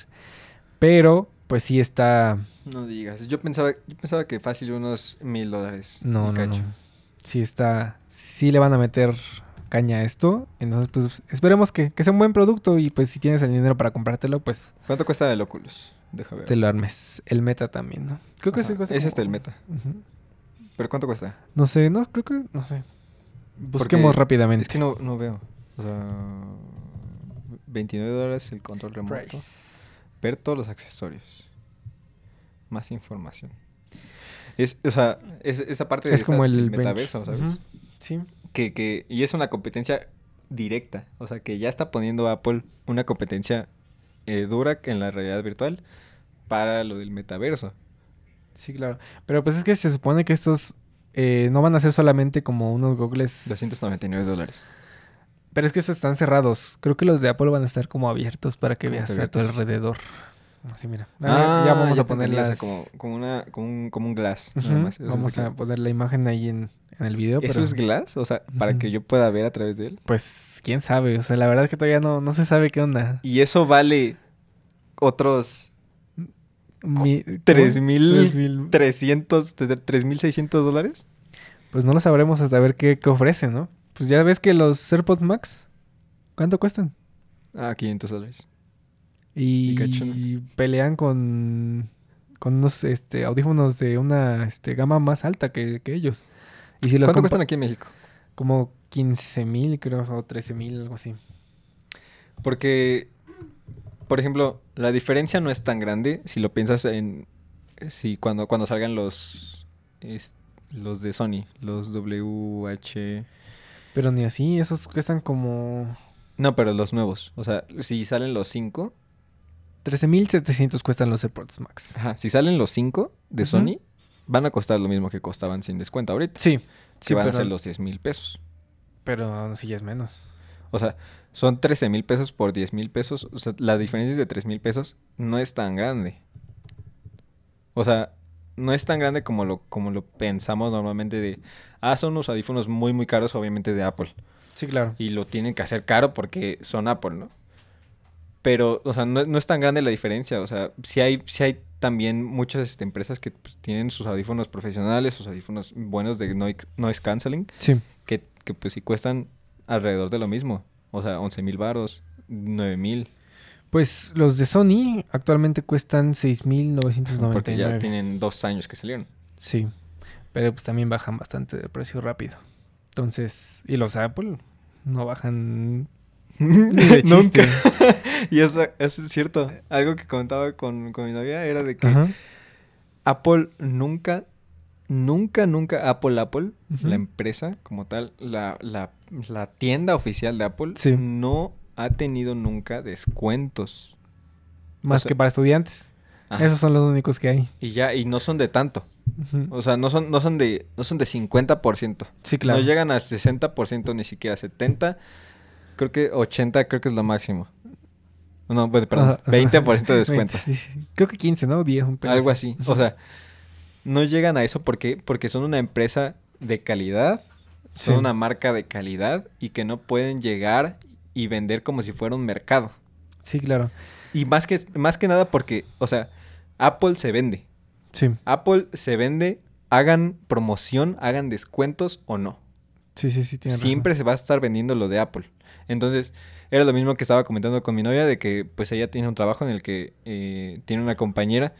Pero, pues sí está, No digas. Yo pensaba, yo pensaba que fácil unos mil dólares. no, no, no. Sí está, sí le van a meter caña a esto. Entonces, pues esperemos que, que sea un buen producto y pues si tienes el dinero para comprártelo, pues ¿Cuánto cuesta el Oculus? Deja ver. te lo armes. El meta también, ¿no? Creo que Ajá, sí cuesta Es como- este el meta. ¿Pero cuánto cuesta? No sé, no, creo que, no sé. Busquemos Porque rápidamente. Es que no, no veo. O sea, 29 dólares el control remoto. Price. Ver todos los accesorios. Más información. Es, o sea, es, esa parte de Es como esta- el del metaverso, bench. ¿sabes? Sí. que, que, y es una competencia directa. O sea, que ya está poniendo Apple una competencia eh, dura en la realidad virtual para lo del metaverso. Sí, claro. Pero pues es que se supone que estos eh, no van a ser solamente como unos gogles. 299 dólares. Pero es que estos están cerrados. Creo que los de Apple van a estar como abiertos para que ¿Cómo veas a tu alrededor. Así, mira. Ah, ya vamos a te poner entendí, o sea, las... como, como, una, como, un, como un glass. Nada más. Eso es Vamos a glass. poner la imagen ahí en, en el video. ¿Eso pero, es glass? O sea, para que yo pueda ver a través de él. Pues, quién sabe. O sea, la verdad es que todavía no, no se sabe qué onda. Y eso vale otros Mi- tres ¿cómo? mil 3,000. 300, 3.600 dólares. Pues no lo sabremos hasta ver qué, qué ofrecen, ¿no? Pues ya ves que los AirPods Max, ¿cuánto cuestan? Ah, 500 dólares. Y, pelean con, con unos este, audífonos de una este, gama más alta que, que ellos. Y si los ¿Cuánto cuestan aquí en México? Como 15 mil, creo, o 13 mil, algo así. Porque, por ejemplo, la diferencia no es tan grande si lo piensas en... Si cuando, cuando salgan los... es- los de Sony, los WH... Pero ni así, esos cuestan como No, pero los nuevos. O sea, si salen los 5... 13.700 cuestan los AirPods Max. Ajá, si salen los 5 de. Sony, van a costar lo mismo que costaban sin descuento ahorita. Sí, que sí, van a ser los 10 mil pesos. pero ya es menos. O sea, son 13 mil pesos por 10 mil pesos. O sea, la diferencia de 3 mil pesos no es tan grande. O sea, no es tan grande como lo, como lo pensamos normalmente de, ah, son unos audífonos muy, muy caros, obviamente, de Apple. Sí, claro. Y lo tienen que hacer caro porque son Apple, ¿no? Pero, o sea, no, no es tan grande la diferencia. O sea, sí hay, sí hay también muchas este, empresas que pues, tienen sus audífonos profesionales, sus audífonos buenos de noise, noise canceling, Sí. que, que pues sí cuestan alrededor de lo mismo. O sea, 11 mil baros, 9 mil, Pues los de Sony actualmente cuestan porque 6.999. ya tienen dos años que salieron. Sí. Pero pues también bajan bastante de precio rápido. Entonces, y los Apple no bajan ni de chiste. Nunca. y eso, eso es cierto. Algo que comentaba con, con mi novia era de que Ajá. Apple nunca, nunca, nunca, Apple, Apple, Ujú. la empresa como tal, la, la, la tienda oficial de Apple, Sí. no ha tenido nunca descuentos. Más sea- que para estudiantes. Ajá. Esos son los únicos que hay. Y ya, y no son de tanto. Ujú. O sea, no son, no son de, no son de 50%. Sí, claro. No llegan a 60%, ni siquiera 70%. Creo que 80% creo que es lo máximo. No, perdón, Ajá, ajá. 20% de descuento. 20, sí, sí. Creo que 15, ¿no? 10, un pedo Algo así. O sea, no llegan a eso porque, porque son una empresa de calidad, son Sí. una marca de calidad y que no pueden llegar y vender como si fuera un mercado. Sí, claro. Y más que, más que nada porque, o sea, Apple se vende. Sí, Apple se vende, hagan promoción, hagan descuentos o no. sí, sí, sí, razón. Siempre se va a estar vendiendo lo de Apple. Entonces, era lo mismo que estaba comentando con mi novia, de que pues ella tiene un trabajo en el que eh, tiene una compañera,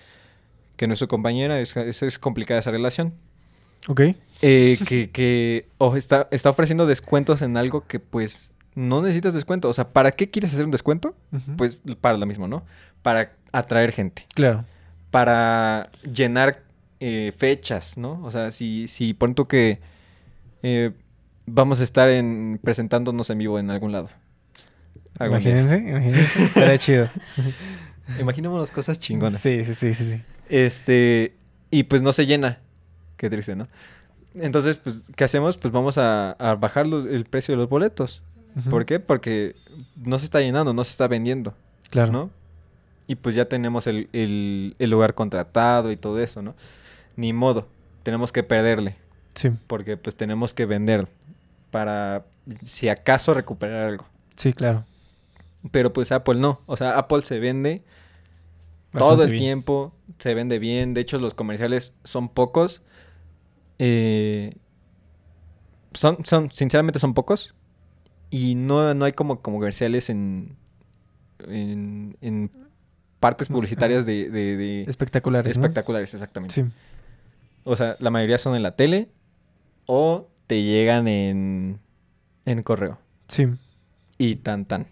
que no es su compañera, es, es, es complicada esa relación. Ok. eh, que que está, está ofreciendo descuentos en algo que pues no necesitas descuento. O sea, ¿para qué quieres hacer un descuento? Pues para lo mismo, ¿no? Para atraer gente, Claro. para llenar eh, fechas, ¿no? O sea, si, si pon tú que eh, vamos a estar en, presentándonos en vivo en algún lado. Algún día. Imagínense, imagínense. Estaría chido. Imaginémonos cosas chingonas. Sí, sí, sí, sí, sí. Este, y pues no se llena. Qué triste, ¿no? Entonces, pues, ¿qué hacemos? Pues vamos a, a bajar lo- el precio de los boletos. ¿Por qué? Porque no se está llenando, no se está vendiendo, Claro. ¿no? Y pues ya tenemos el, el- el lugar contratado y todo eso, ¿no? Ni modo, tenemos que perderle, Sí, porque pues tenemos que vender para, si acaso, recuperar algo. sí, claro. Pero pues Apple no, o sea, Apple se vende todo el bien. tiempo, se vende bien. De hecho, los comerciales son pocos. Eh, son, son, sinceramente son pocos. Y no, no hay como comerciales en, en, en partes publicitarias de, de- de- Espectaculares, ¿no? espectaculares, exactamente. Sí, O sea, la mayoría son en la tele o te llegan en, en correo. sí. Y tan tan.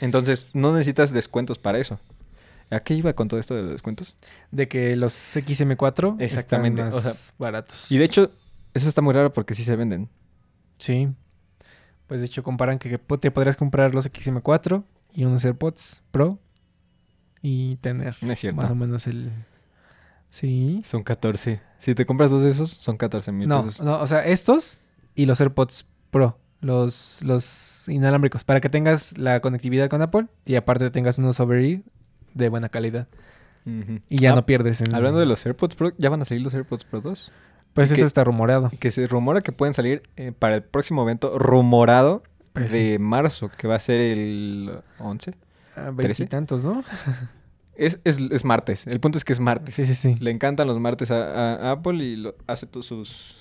Entonces, no necesitas descuentos para eso. ¿A qué iba con todo esto de los descuentos? De que los XM4 Exactamente, están o más sea, baratos. Y de hecho, eso está muy raro porque sí se venden. Sí. Pues de hecho comparan que te podrías comprar los XM4 y unos AirPods Pro y tener No es cierto. más o menos el... Sí. Son 14. Si te compras dos de esos, son 14 mil No, pesos. no, o sea, estos y los AirPods Pro, los, los inalámbricos, para que tengas la conectividad con Apple y aparte tengas unos over-ear de buena calidad y ya Ah, no pierdes en... Hablando de los AirPods Pro, ya van a salir los AirPods Pro 2. Pues eso está rumoreado. Que se rumora que pueden salir eh, para el próximo evento rumorado Pues de marzo, que va a ser el 11. Ah, ¿trece? Veintitantos, ¿no? Es, es, es martes. El punto es que es martes. Sí, sí, sí. Le encantan los martes a, a Apple y lo- hace todos sus,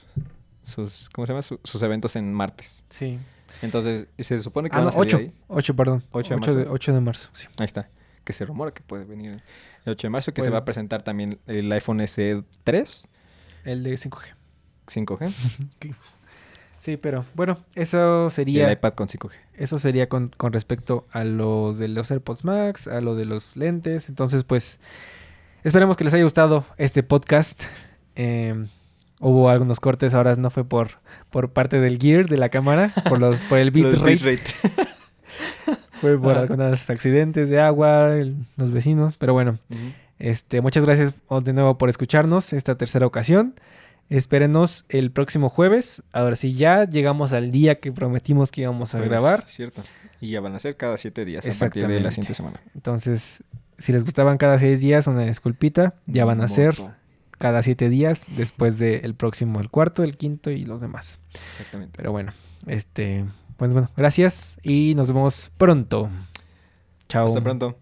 sus, ¿cómo se llama? Su- sus eventos en martes. Sí. Entonces, se supone que Ah, van a salir 8. ahí. 8, perdón. 8 8 de de, marzo. 8 de marzo, sí. Ahí está. Que se rumora que puede venir el 8 de marzo, que se Pues- va a presentar también el iPhone SE3 El de 5G. 5G Sí, pero bueno, eso y el sería iPad con 5G. eso sería con, con respecto a lo de los AirPods Max, a lo de los lentes. Entonces, pues, esperemos que les haya gustado este podcast. Eh, hubo algunos cortes, ahora no fue por, por parte del gear de la cámara, por los, por el bitrate. fue por Ah. algunos accidentes de agua, el- los vecinos, pero bueno. Este, muchas gracias de nuevo por escucharnos esta tercera ocasión. Espérenos el próximo jueves. Ahora sí, ya llegamos al día que prometimos que íbamos a Jueves, grabar. Cierto. Y ya van a ser cada 7 días a partir de la siguiente semana. Entonces, si les gustaban cada seis días, una disculpita. Ya van a ser cada siete días después del próximo, el cuarto, el quinto y los demás. Exactamente. Pero bueno, este, pues bueno, gracias y nos vemos pronto. Chao. Hasta pronto.